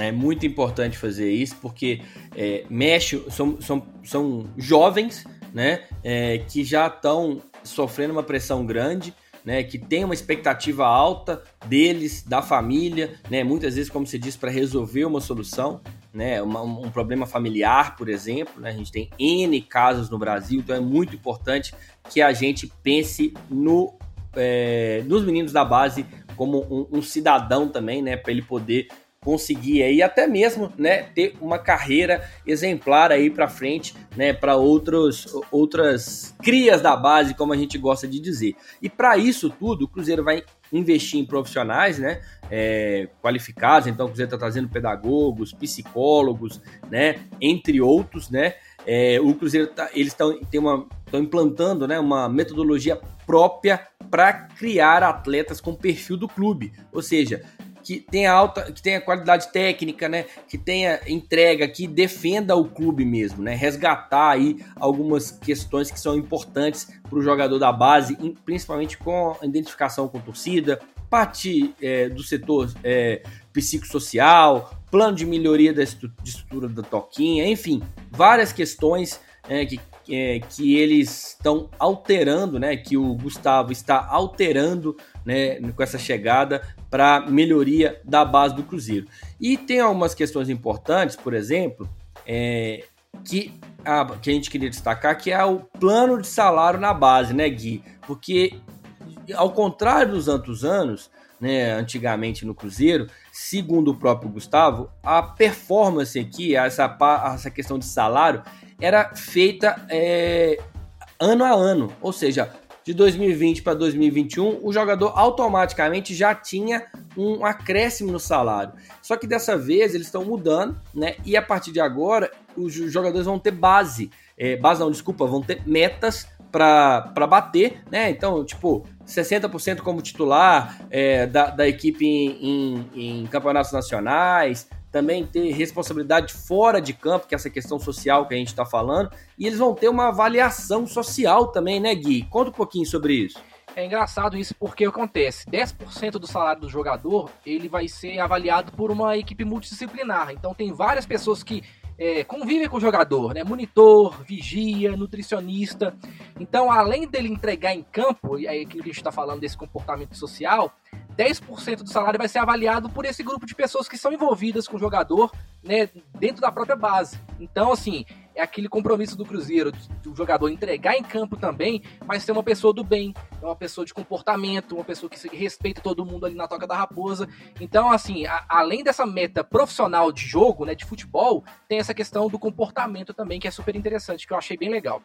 É muito importante fazer isso porque é, mexe, são, são, são jovens né, é, que já estão sofrendo uma pressão grande, né, que tem uma expectativa alta deles, da família, né, muitas vezes, como se diz, para resolver uma solução, né, uma, um problema familiar, por exemplo. Né, a gente tem N casos no Brasil, então é muito importante que a gente pense no, é, nos meninos da base como um, um cidadão também, né, para ele poder conseguir aí até mesmo, né, ter uma carreira exemplar aí para frente, né, para outros outras crias da base, como a gente gosta de dizer. E para isso tudo, o Cruzeiro vai investir em profissionais, né, é, qualificados. Então, o Cruzeiro está trazendo pedagogos, psicólogos, né, entre outros, né. É, o Cruzeiro tá, eles estão estão implantando, né, uma metodologia própria para criar atletas com perfil do clube, ou seja, que tenha alta, que tenha qualidade técnica, né? Que tenha entrega, que defenda o clube mesmo, né? Resgatar aí algumas questões que são importantes para o jogador da base, principalmente com a identificação com torcida, parte é, do setor é, psicossocial, plano de melhoria da estrutura da toquinha, enfim, várias questões é, que, é, que eles estão alterando, né? Que o Gustavo está alterando né, com essa chegada para melhoria da base do Cruzeiro. E tem algumas questões importantes, por exemplo, é, que, a, que a gente queria destacar, que é o plano de salário na base, né, Gui? Porque, ao contrário dos outros anos, né, antigamente no Cruzeiro, segundo o próprio Gustavo, a performance aqui, essa, essa questão de salário, era feita é, ano a ano, ou seja, de 2020 para 2021, o jogador automaticamente já tinha um acréscimo no salário. Só que dessa vez eles estão mudando, né? E a partir de agora, os jogadores vão ter base. É, base não, desculpa, vão ter metas para bater, né? Então, tipo, 60% como titular é, da, da equipe em, em, em campeonatos nacionais, também ter responsabilidade fora de campo, que é essa questão social que a gente está falando, e eles vão ter uma avaliação social também, né, Gui? Conta um pouquinho sobre isso. É engraçado isso porque acontece, 10% do salário do jogador, ele vai ser avaliado por uma equipe multidisciplinar. Então tem várias pessoas que é, convivem com o jogador, né? Monitor, vigia, nutricionista. Então, além dele entregar em campo, e aquilo que a gente está falando desse comportamento social, 10% do salário vai ser avaliado por esse grupo de pessoas que são envolvidas com o jogador, né, dentro da própria base. Então, assim, é aquele compromisso do Cruzeiro, do jogador entregar em campo também, mas ser uma pessoa do bem, é uma pessoa de comportamento, uma pessoa que respeita todo mundo ali na toca da raposa. Então, assim, a, além dessa meta profissional de jogo, né, de futebol, tem essa questão do comportamento também, que é super interessante, que eu achei bem legal.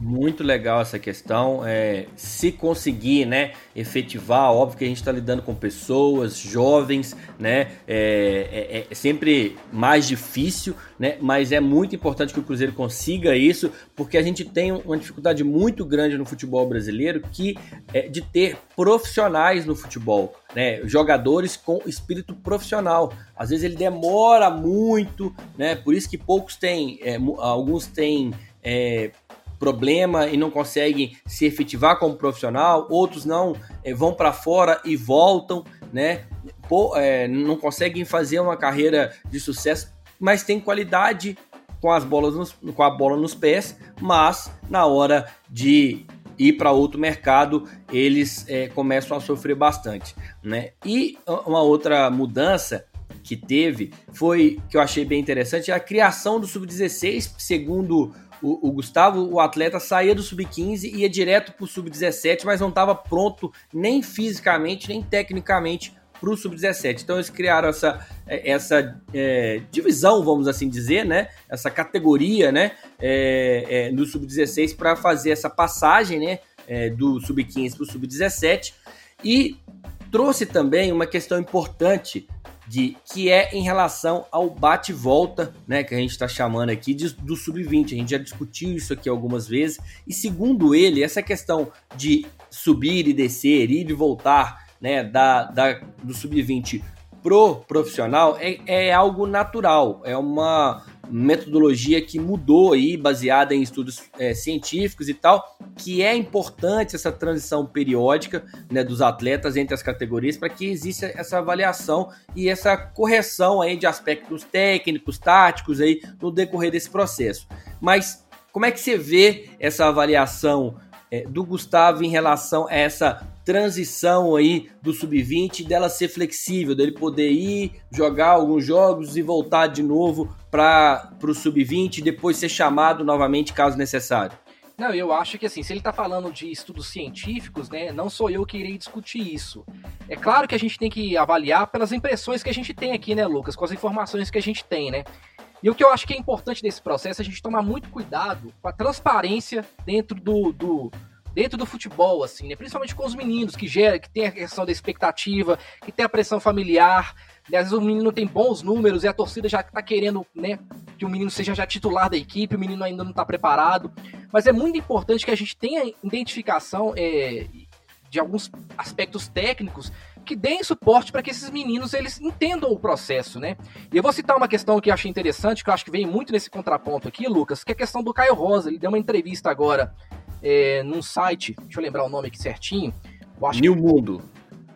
Muito legal essa questão. É, se conseguir, né, efetivar, óbvio que a gente está lidando com pessoas jovens, né, é, é, é, sempre mais difícil, né, mas é muito importante que o Cruzeiro consiga isso, porque a gente tem uma dificuldade muito grande no futebol brasileiro que é de ter profissionais no futebol, né, jogadores com espírito profissional. Às vezes ele demora muito, né, por isso que poucos têm, é, alguns têm é, problema e não conseguem se efetivar como profissional, outros não é, vão para fora e voltam, né? Pô, é, não conseguem fazer uma carreira de sucesso, mas tem qualidade com as bolas nos, com a bola nos pés, mas na hora de ir para outro mercado eles é, começam a sofrer bastante, né? E uma outra mudança que teve foi que eu achei bem interessante é a criação do sub-16, segundo o, o, Gustavo, o atleta, saía do sub-15 e ia direto para o sub-17, mas não estava pronto nem fisicamente, nem tecnicamente para o sub-17. Então eles criaram essa, é, essa é, divisão, vamos assim dizer, né? Essa categoria, né? É, é, no sub-16 para fazer essa passagem, né? É, do sub-15 para o sub-17 e trouxe também uma questão importante de que é em relação ao bate-volta, né, que a gente está chamando aqui de, do sub-20. A gente já discutiu isso aqui algumas vezes. E segundo ele, essa questão de subir e descer, ir e voltar, né, da, da do sub-20 pro profissional é, é algo natural, é uma metodologia que mudou aí, baseada em estudos é, científicos e tal, que é importante essa transição periódica né, dos atletas entre as categorias para que exista essa avaliação e essa correção aí de aspectos técnicos, táticos aí no decorrer desse processo. Mas como é que você vê essa avaliação é, do Gustavo em relação a essa transição aí do sub-20 dela ser flexível, dele poder ir jogar alguns jogos e voltar de novo para o sub-20 e depois ser chamado novamente caso necessário? Não, eu acho que assim, se ele está falando de estudos científicos, né, não sou eu que irei discutir isso. É claro que a gente tem que avaliar pelas impressões que a gente tem aqui, né, Lucas, com as informações que a gente tem, né. E o que eu acho que é importante desse processo é a gente tomar muito cuidado com a transparência dentro do, do dentro do futebol, assim, né? Principalmente com os meninos que gera, que tem a questão da expectativa, que tem a pressão familiar, às vezes o menino tem bons números e a torcida já tá querendo, né, que o menino seja já titular da equipe, o menino ainda não tá preparado. Mas é muito importante que a gente tenha identificação é, de alguns aspectos técnicos que deem suporte para que esses meninos eles entendam o processo, né? E eu vou citar uma questão que eu achei interessante, que eu acho que vem muito nesse contraponto aqui, Lucas, que é a questão do Caio Rosa. Ele deu uma entrevista agora é, num site, deixa eu lembrar o nome aqui certinho. New Mundo.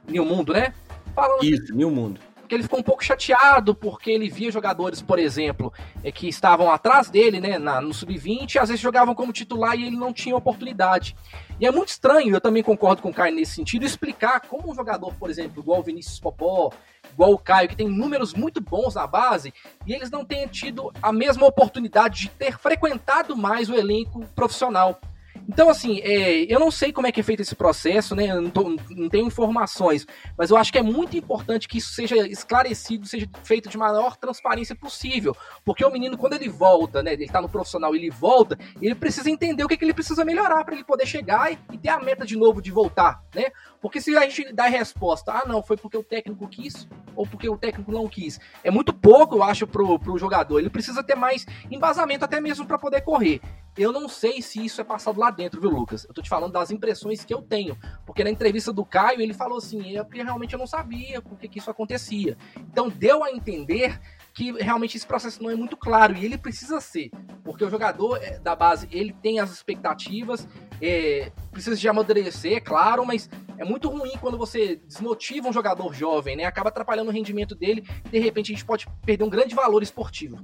New Mundo, né? Falando Isso, New Mundo que ele ficou um pouco chateado porque ele via jogadores, por exemplo, é, que estavam atrás dele, né, na, no sub-20, às vezes jogavam como titular e ele não tinha oportunidade. E é muito estranho, eu também concordo com o Caio nesse sentido, explicar como um jogador, por exemplo, igual o Vinícius Popó, igual o Caio, que tem números muito bons na base, e eles não tenham tido a mesma oportunidade de ter frequentado mais o elenco profissional. Então, assim, é, eu não sei como é que é feito esse processo, né? Não, tô, não, tenho informações, mas eu acho que é muito importante que isso seja esclarecido, seja feito de maior transparência possível. Porque o menino, quando ele volta, né? Ele tá no profissional, ele volta, ele precisa entender o que, que ele precisa melhorar para ele poder chegar e, e, ter a meta de novo de voltar, né? Porque se a gente dá a resposta, ah, não, foi porque o técnico quis ou porque o técnico não quis, é muito pouco, eu acho, pro, pro jogador. Ele precisa ter mais embasamento até mesmo para poder correr. Eu não sei se isso é passado lá dentro, viu, Lucas? Eu tô te falando das impressões que eu tenho. Porque na entrevista do Caio, ele falou assim: é porque realmente eu não sabia porque que isso acontecia. Então deu a entender que realmente esse processo não é muito claro e ele precisa ser, porque o jogador é, da base ele tem as expectativas, é, precisa de amadurecer, é claro, mas é muito ruim quando você desmotiva um jogador jovem, né? Acaba atrapalhando o rendimento dele e de repente a gente pode perder um grande valor esportivo.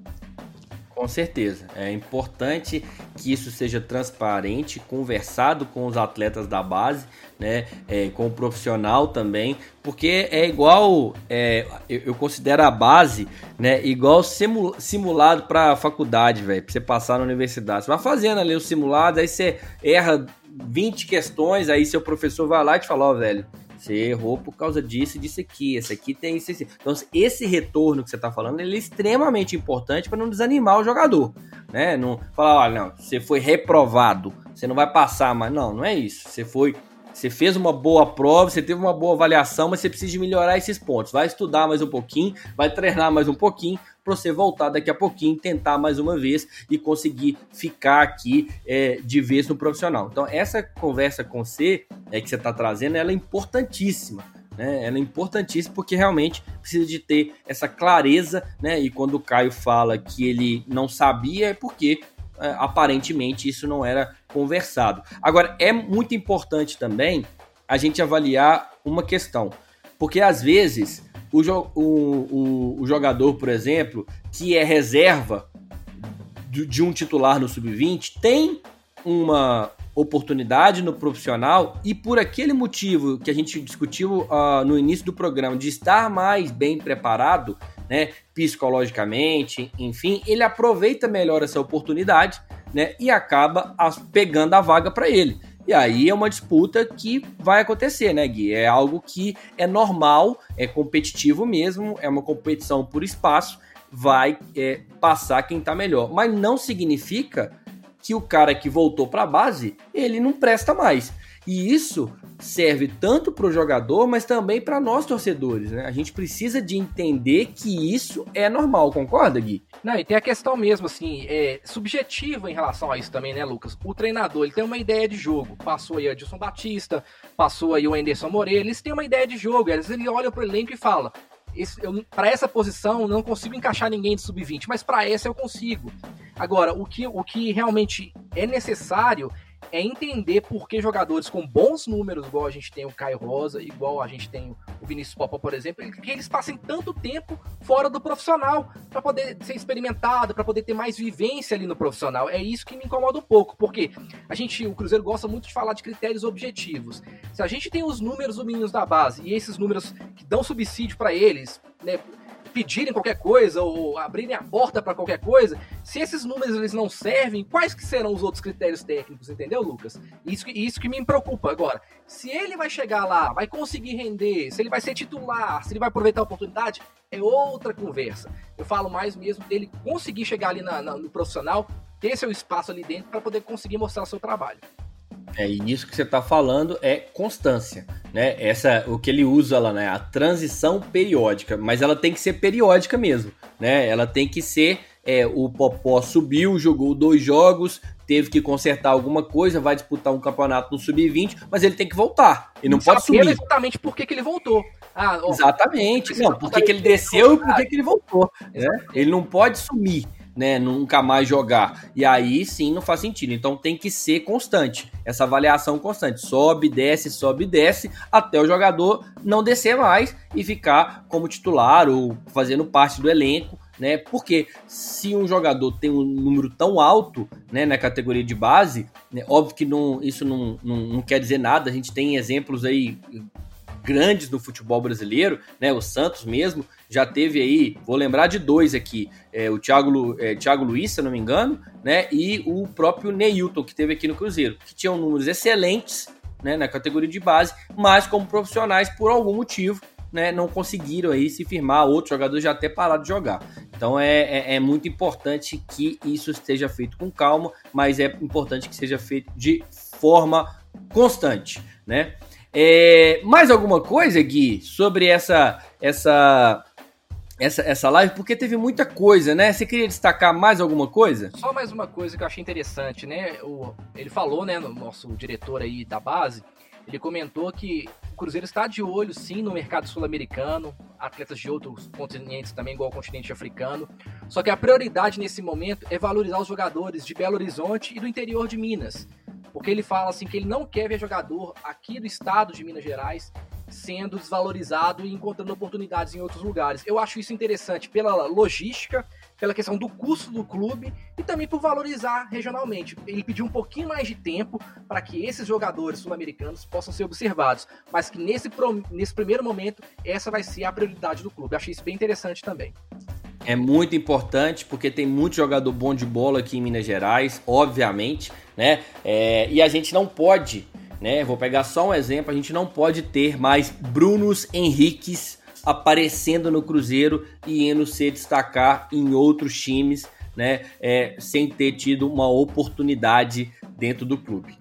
Com certeza. É importante que isso seja transparente, conversado com os atletas da base, né? É, com o profissional também, porque é igual, é, eu, eu, considero a base, né? Igual simulado para faculdade, velho, você passar na universidade. Você vai fazendo ali os simulados, aí você erra 20 questões, aí seu professor vai lá e te fala, ó, oh, velho, você errou por causa disso disso aqui. Esse aqui tem isso. Então, esse retorno que você está falando, ele é extremamente importante para não desanimar o jogador. Né? Não falar, olha, não, você foi reprovado, você não vai passar mais. Não, não é isso. Você foi você fez uma boa prova, você teve uma boa avaliação, mas você precisa melhorar esses pontos. Vai estudar mais um pouquinho, vai treinar mais um pouquinho para você voltar daqui a pouquinho, tentar mais uma vez e conseguir ficar aqui é, de vez no profissional. Então, essa conversa com você é, que você está trazendo, ela é importantíssima. Né? Ela é importantíssima porque realmente precisa de ter essa clareza, né? E quando o Caio fala que ele não sabia, é porque é, aparentemente isso não era conversado. Agora, é muito importante também a gente avaliar uma questão, porque às vezes o, o, o, o jogador, por exemplo, que é reserva de, de um titular no sub-20, tem uma oportunidade no profissional e por aquele motivo que a gente discutiu uh, no início do programa de estar mais bem preparado, né, psicologicamente, enfim, ele aproveita melhor essa oportunidade, né, e acaba pegando a vaga para ele. E aí é uma disputa que vai acontecer, né, Gui? É algo que é normal, é competitivo mesmo, é uma competição por espaço, vai é, passar quem tá melhor. Mas não significa que o cara que voltou para a base, ele não presta mais. E isso serve tanto para o jogador, mas também para nós torcedores, né? A gente precisa de entender que isso é normal, concorda, Gui? Não, e tem a questão mesmo, assim, é, subjetiva em relação a isso também, né, Lucas? O treinador, ele tem uma ideia de jogo. Passou aí o Edson Batista, passou aí o Anderson Moreira, eles têm uma ideia de jogo. Vezes ele olha pro elenco e fala, para essa posição não consigo encaixar ninguém de sub-20, mas para essa eu consigo. Agora, o que, o que realmente é necessário é entender por que jogadores com bons números, igual a gente tem o Caio Rosa, igual a gente tem o Vinícius Popa, por exemplo, que eles passem tanto tempo fora do profissional para poder ser experimentado, para poder ter mais vivência ali no profissional. É isso que me incomoda um pouco, porque a gente, o Cruzeiro gosta muito de falar de critérios objetivos. Se a gente tem os números dos meninos da base e esses números que dão subsídio para eles, né, pedirem qualquer coisa ou abrirem a porta para qualquer coisa, se esses números eles não servem, quais que serão os outros critérios técnicos, entendeu, Lucas? Isso, isso que me preocupa agora. Se ele vai chegar lá, vai conseguir render, se ele vai ser titular, se ele vai aproveitar a oportunidade, é outra conversa. Eu falo mais mesmo dele conseguir chegar ali na, na, no profissional, ter seu espaço ali dentro para poder conseguir mostrar seu trabalho. É, e isso que você está falando é constância, né? Essa, o que ele usa lá, né? A transição periódica, mas ela tem que ser periódica mesmo, né? Ela tem que ser é, o Popó subiu, jogou dois jogos, teve que consertar alguma coisa, vai disputar um campeonato no sub-20, mas ele tem que voltar. E não pode subir. exatamente por que, que ele voltou. Ah, ó, exatamente. Não, por que ele desceu e por que ele voltou. Né? Ele não pode sumir né, nunca mais jogar. E aí sim não faz sentido. Então tem que ser constante, essa avaliação constante. Sobe, desce, sobe, desce, até o jogador não descer mais e ficar como titular ou fazendo parte do elenco. Né? Porque se um jogador tem um número tão alto né, na categoria de base, né, óbvio que não, isso não, não, não quer dizer nada. A gente tem exemplos aí grandes no futebol brasileiro, né? O Santos mesmo já teve aí, vou lembrar de dois aqui, é, o Thiago, é, Thiago Luiz, se não me engano, né? E o próprio Neilton, que teve aqui no Cruzeiro, que tinham números excelentes né, na categoria de base, mas como profissionais, por algum motivo, né, não conseguiram aí se firmar, outros jogadores já até pararam de jogar. Então é, é, é, muito importante que isso esteja feito com calma, mas é importante que seja feito de forma constante, né? É, mais alguma coisa, Gui, sobre essa, essa, essa, essa live? Porque teve muita coisa, né? Você queria destacar mais alguma coisa? Só mais uma coisa que eu achei interessante, né? O, ele falou, né, no nosso diretor aí da base, ele comentou que o Cruzeiro está de olho, sim, no mercado sul-americano, atletas de outros continentes também, igual o continente africano. Só que a prioridade nesse momento é valorizar os jogadores de Belo Horizonte e do interior de Minas. Porque ele fala assim que ele não quer ver jogador aqui do estado de Minas Gerais sendo desvalorizado e encontrando oportunidades em outros lugares. Eu acho isso interessante pela logística, pela questão do custo do clube e também por valorizar regionalmente. Ele pediu um pouquinho mais de tempo para que esses jogadores sul-americanos possam ser observados, mas que nesse, nesse primeiro momento essa vai ser a prioridade do clube. Eu achei isso bem interessante também. É muito importante porque tem muito jogador bom de bola aqui em Minas Gerais, obviamente, né? É, e a gente não pode, né? Vou pegar só um exemplo: a gente não pode ter mais Brunos Henriques aparecendo no Cruzeiro e indo se destacar em outros times, né? É, sem ter tido uma oportunidade dentro do clube.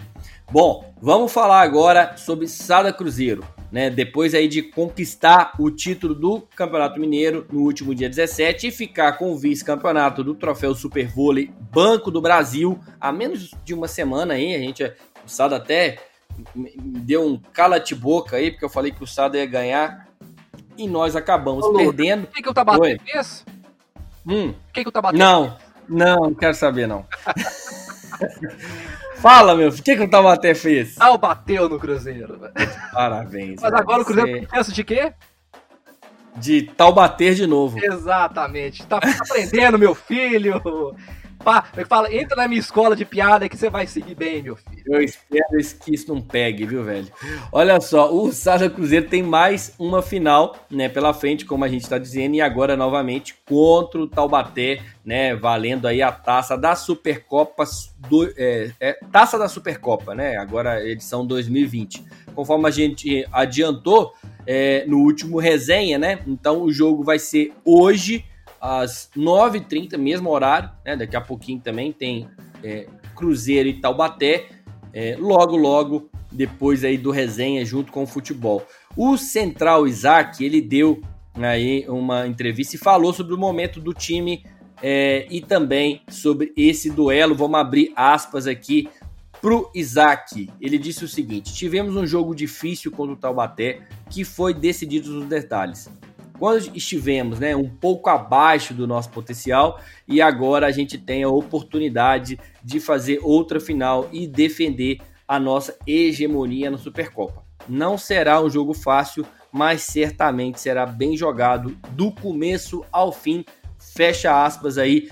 Bom, vamos falar agora sobre Sada Cruzeiro né? Depois aí de conquistar o título do Campeonato Mineiro no último dia 17 e ficar com o vice-campeonato do Troféu Super Vôlei Banco do Brasil há menos de uma semana aí, a gente, o Sada até me deu um cala-te-boca aí, porque eu falei que o Sada ia ganhar e nós acabamos Ô, perdendo. O que, que o Tabaté fez? Hum. O que, que o Tabaté Não, fez? não, não quero saber não. Fala, meu filho, o que, que o Taubaté fez? Ah, bateu no Cruzeiro. Parabéns. Mas agora o Cruzeiro tem chance de quê? De Taubater de novo. Exatamente. Tá aprendendo, meu filho. Pá, fala, entra na minha escola de piada que você vai seguir bem, meu filho. Eu espero que isso não pegue, viu, velho? Olha só, o Sada Cruzeiro tem mais uma final, né, pela frente, como a gente está dizendo, e agora novamente contra o Taubaté, né, valendo aí a taça da Supercopa, do, é, é, taça da Supercopa, né, agora edição 2020. Conforme a gente adiantou é, no último resenha, né, então o jogo vai ser hoje, às 9h30, mesmo horário, né? Daqui a pouquinho também tem é, Cruzeiro e Taubaté, é, logo, logo depois aí do resenha junto com o futebol. O Central Isaac, ele deu aí uma entrevista e falou sobre o momento do time é, e também sobre esse duelo. Vamos abrir aspas aqui pro Isaac. Ele disse o seguinte: tivemos um jogo difícil contra o Taubaté que foi decidido nos detalhes quando estivemos né, um pouco abaixo do nosso potencial e agora a gente tem a oportunidade de fazer outra final e defender a nossa hegemonia na Supercopa. Não será um jogo fácil, mas certamente será bem jogado do começo ao fim. Fecha aspas aí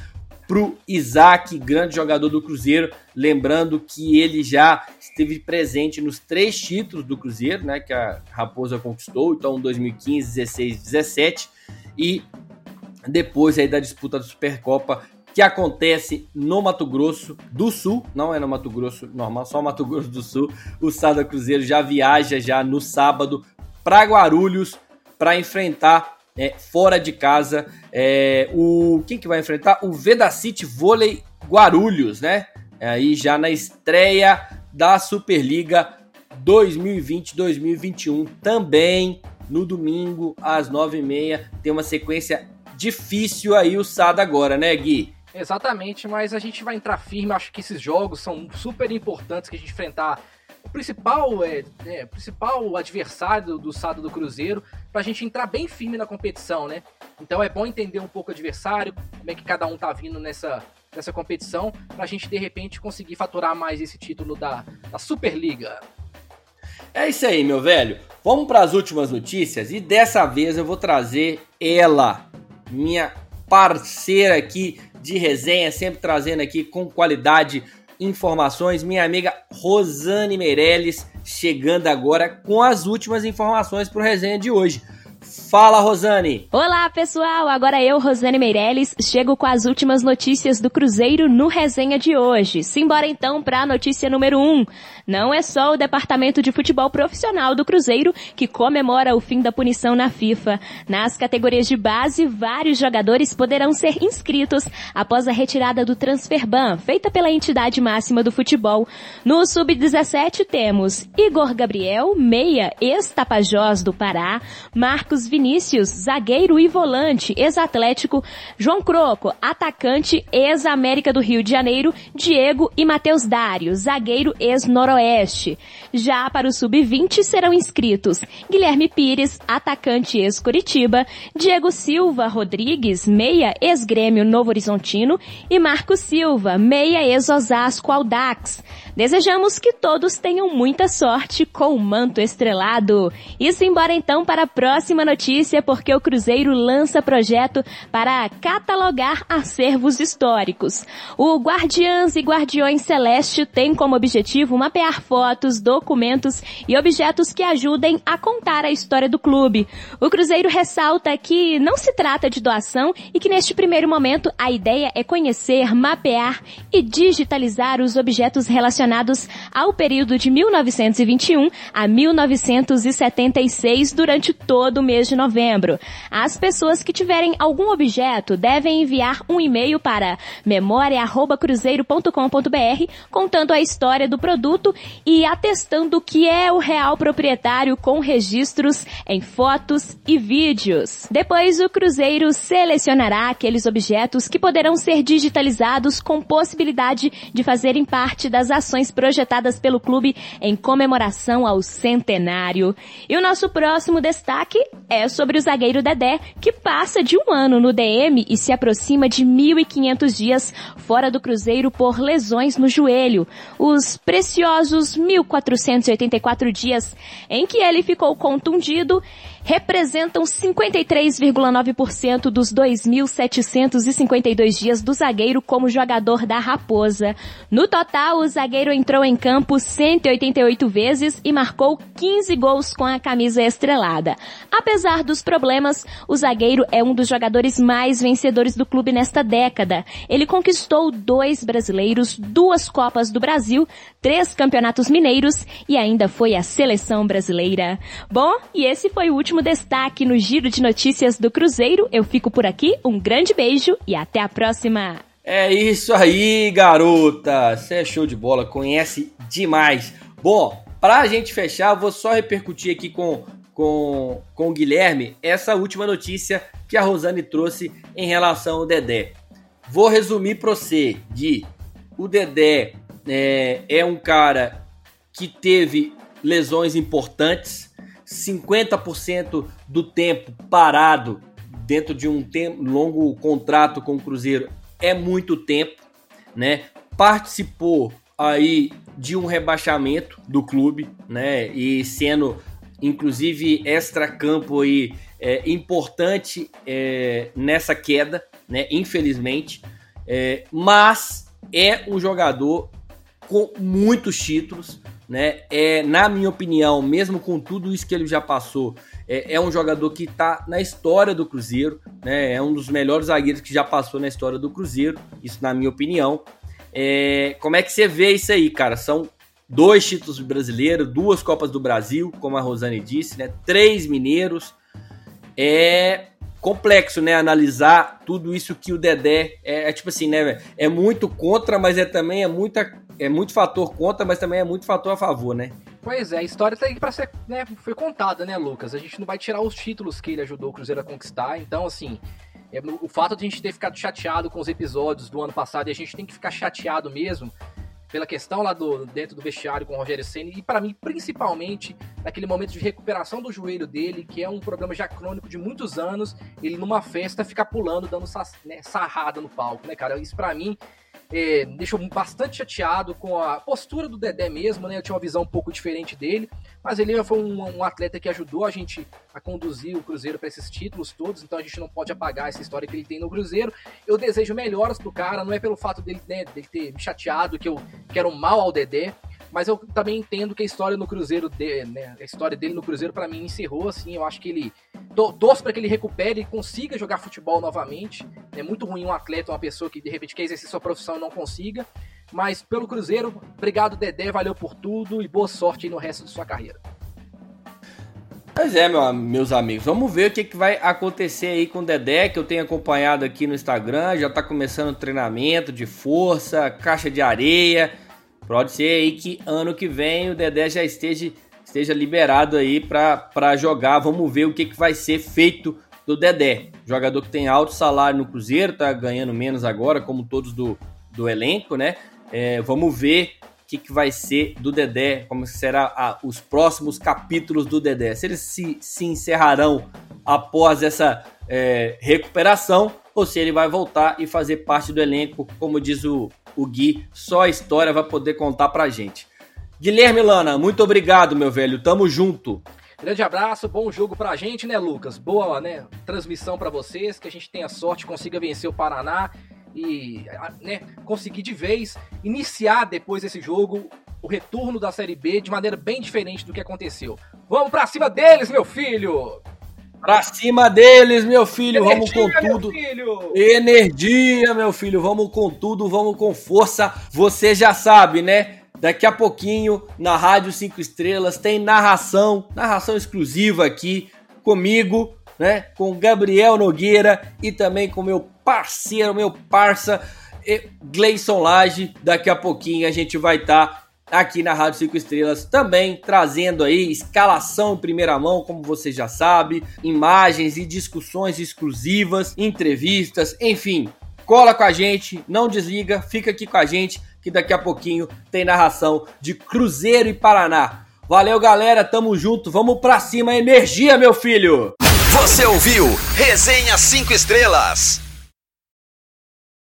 pro Isaac, grande jogador do Cruzeiro. Lembrando que ele já esteve presente nos três títulos do Cruzeiro, né? Que a Raposa conquistou, então 2015, 16, 17. E depois aí da disputa da Supercopa que acontece no Mato Grosso do Sul, não é no Mato Grosso normal, só Mato Grosso do Sul. O Sada Cruzeiro já viaja já no sábado para Guarulhos para enfrentar é, fora de casa é, o quem que vai enfrentar o Vedacity Vôlei Guarulhos, né? Aí já na estreia da Superliga 2020-2021 também no domingo às 9h30 tem uma sequência difícil aí o Sada agora, né, Gui? Exatamente, mas a gente vai entrar firme. Acho que esses jogos são super importantes que a gente enfrentar principal, é, é principal adversário do, do Sado do Cruzeiro para a gente entrar bem firme na competição, né? Então é bom entender um pouco o adversário, como é que cada um tá vindo nessa, nessa competição, para a gente de repente conseguir faturar mais esse título da, da Superliga. É isso aí, meu velho. Vamos para as últimas notícias e dessa vez eu vou trazer ela, minha parceira aqui de resenha, sempre trazendo aqui com qualidade informações. Minha amiga Rosane Meirelles chegando agora com as últimas informações para o resenha de hoje. Fala, Rosane! Olá, pessoal! Agora eu, Rosane Meirelles, chego com as últimas notícias do Cruzeiro no resenha de hoje. Simbora então para a notícia número 1. Um. Não é só o Departamento de Futebol Profissional do Cruzeiro que comemora o fim da punição na FIFA. Nas categorias de base, vários jogadores poderão ser inscritos após a retirada do transfer ban, feita pela entidade máxima do futebol. No Sub-17 temos Igor Gabriel, meia, ex-Tapajós do Pará, Marcos Vinícius, zagueiro e volante, ex-Atlético, João Croco, atacante, ex-América do Rio de Janeiro, Diego e Matheus Dário, zagueiro ex-Noroeste Oeste. Já para o Sub-20 serão inscritos Guilherme Pires, atacante ex-Curitiba, Diego Silva Rodrigues, meia ex-Grêmio Novo Horizontino e Marco Silva, meia ex-Osasco Aldax. Desejamos que todos tenham muita sorte com o manto estrelado. E embora então para a próxima notícia, porque o Cruzeiro lança projeto para catalogar acervos históricos. O Guardiãs e Guardiões Celeste tem como objetivo mapear fotos, documentos e objetos que ajudem a contar a história do clube. O Cruzeiro ressalta que não se trata de doação e que neste primeiro momento a ideia é conhecer, mapear e digitalizar os objetos relacionados ao período de 1921 a 1976 durante todo o mês de novembro. As pessoas que tiverem algum objeto devem enviar um e-mail para memoria@cruzeiro.com.br contando a história do produto e atestando que é o real proprietário com registros em fotos e vídeos. Depois o Cruzeiro selecionará aqueles objetos que poderão ser digitalizados com possibilidade de fazerem parte das ações projetadas pelo clube em comemoração ao centenário. E o nosso próximo destaque é sobre o zagueiro Dedé, que passa de um ano no DM e se aproxima de 1.500 dias fora do Cruzeiro por lesões no joelho. Os preciosos 1.484 dias em que ele ficou contundido representam 53,9% dos 2.752 dias do zagueiro como jogador da Raposa. No total, o zagueiro entrou em campo 188 vezes e marcou 15 gols com a camisa estrelada. Apesar dos problemas, o zagueiro é um dos jogadores mais vencedores do clube nesta década. Ele conquistou dois brasileiros, duas Copas do Brasil, três campeonatos mineiros e ainda foi a seleção brasileira. Bom, e esse foi o último último destaque no giro de notícias do Cruzeiro. Eu fico por aqui, um grande beijo e até a próxima! É isso aí, garota! Você é show de bola, conhece demais. Bom, pra gente fechar, vou só repercutir aqui com, com, com o Guilherme essa última notícia que a Rosane trouxe em relação ao Dedé. Vou resumir para você, Gui. O Dedé é, é um cara que teve lesões importantes, 50% do tempo parado dentro de um longo contrato com o Cruzeiro é muito tempo, né? Participou aí de um rebaixamento do clube, né? E sendo inclusive extra-campo aí é, importante é, nessa queda, né? Infelizmente, é, mas é um jogador com muitos títulos, né? É, na minha opinião, mesmo com tudo isso que ele já passou, é, é um jogador que está na história do Cruzeiro, né? É um dos melhores zagueiros que já passou na história do Cruzeiro, isso na minha opinião. É, como é que você vê isso aí, cara? São dois títulos brasileiros, duas Copas do Brasil, como a Rosane disse, né? Três mineiros. É complexo, né? Analisar tudo isso que o Dedé é, é tipo assim, né? É muito contra, mas é também é muita é muito fator contra, mas também é muito fator a favor, né? Pois é, a história tá aí pra ser, né, foi contada, né, Lucas? A gente não vai tirar os títulos que ele ajudou o Cruzeiro a conquistar, então, assim, é, o fato de a gente ter ficado chateado com os episódios do ano passado, e a gente tem que ficar chateado mesmo, pela questão lá do dentro do vestiário com o Rogério Senna e para mim principalmente naquele momento de recuperação do joelho dele, que é um problema já crônico de muitos anos, ele numa festa ficar pulando, dando né, sarrada no palco, né, cara? Isso para mim é, me deixou bastante chateado com a postura do Dedé mesmo, né? Eu tinha uma visão um pouco diferente dele, mas ele foi um, um atleta que ajudou a gente a conduzir o Cruzeiro para esses títulos todos, então a gente não pode apagar essa história que ele tem no Cruzeiro. Eu desejo melhoras pro cara, não é pelo fato dele, né, dele ter me chateado que eu quero mal ao Dedé, mas eu também entendo que a história no Cruzeiro, de, né, a história dele no Cruzeiro para mim encerrou assim. Eu acho que ele torço para que ele recupere e consiga jogar futebol novamente. É muito ruim um atleta, uma pessoa que de repente quer exercer sua profissão e não consiga. Mas pelo Cruzeiro, obrigado Dedé, valeu por tudo e boa sorte no resto de sua carreira. Pois é, meu, meus amigos. Vamos ver o que, que vai acontecer aí com o Dedé, que eu tenho acompanhado aqui no Instagram. Já tá começando o treinamento de força, caixa de areia. Pode ser aí que ano que vem o Dedé já esteja, esteja liberado aí para jogar. Vamos ver o que, que vai ser feito do Dedé. Jogador que tem alto salário no Cruzeiro, tá ganhando menos agora, como todos do, do elenco, né? É, vamos ver o que, que vai ser do Dedé, como será a, os próximos capítulos do Dedé. Se eles se, se encerrarão após essa é, recuperação ou se ele vai voltar e fazer parte do elenco, como diz o, o Gui, só a história vai poder contar pra gente. Guilherme Lana, muito obrigado, meu velho. Tamo junto. Grande abraço, bom jogo pra gente, né, Lucas? Boa, né, transmissão para vocês, que a gente tenha sorte, consiga vencer o Paraná e, né, conseguir de vez iniciar depois desse jogo o retorno da Série B de maneira bem diferente do que aconteceu. Vamos pra cima deles, meu filho! Pra cima deles, meu filho, Energia, vamos com tudo. Meu Energia, meu filho, vamos com tudo, vamos com força. Você já sabe, né? Daqui a pouquinho, na Rádio 5 Estrelas, tem narração, narração exclusiva aqui comigo, né? Com Gabriel Nogueira e também com meu parceiro, meu parça, Gleison Lage. Daqui a pouquinho a gente vai estar tá aqui na Rádio 5 Estrelas, também trazendo aí escalação em primeira mão, como você já sabe, imagens e discussões exclusivas, entrevistas, enfim. Cola com a gente, não desliga, fica aqui com a gente que daqui a pouquinho tem narração de Cruzeiro e Paraná. Valeu, galera, tamo junto, vamos pra cima, energia, meu filho! Você ouviu Resenha 5 Estrelas.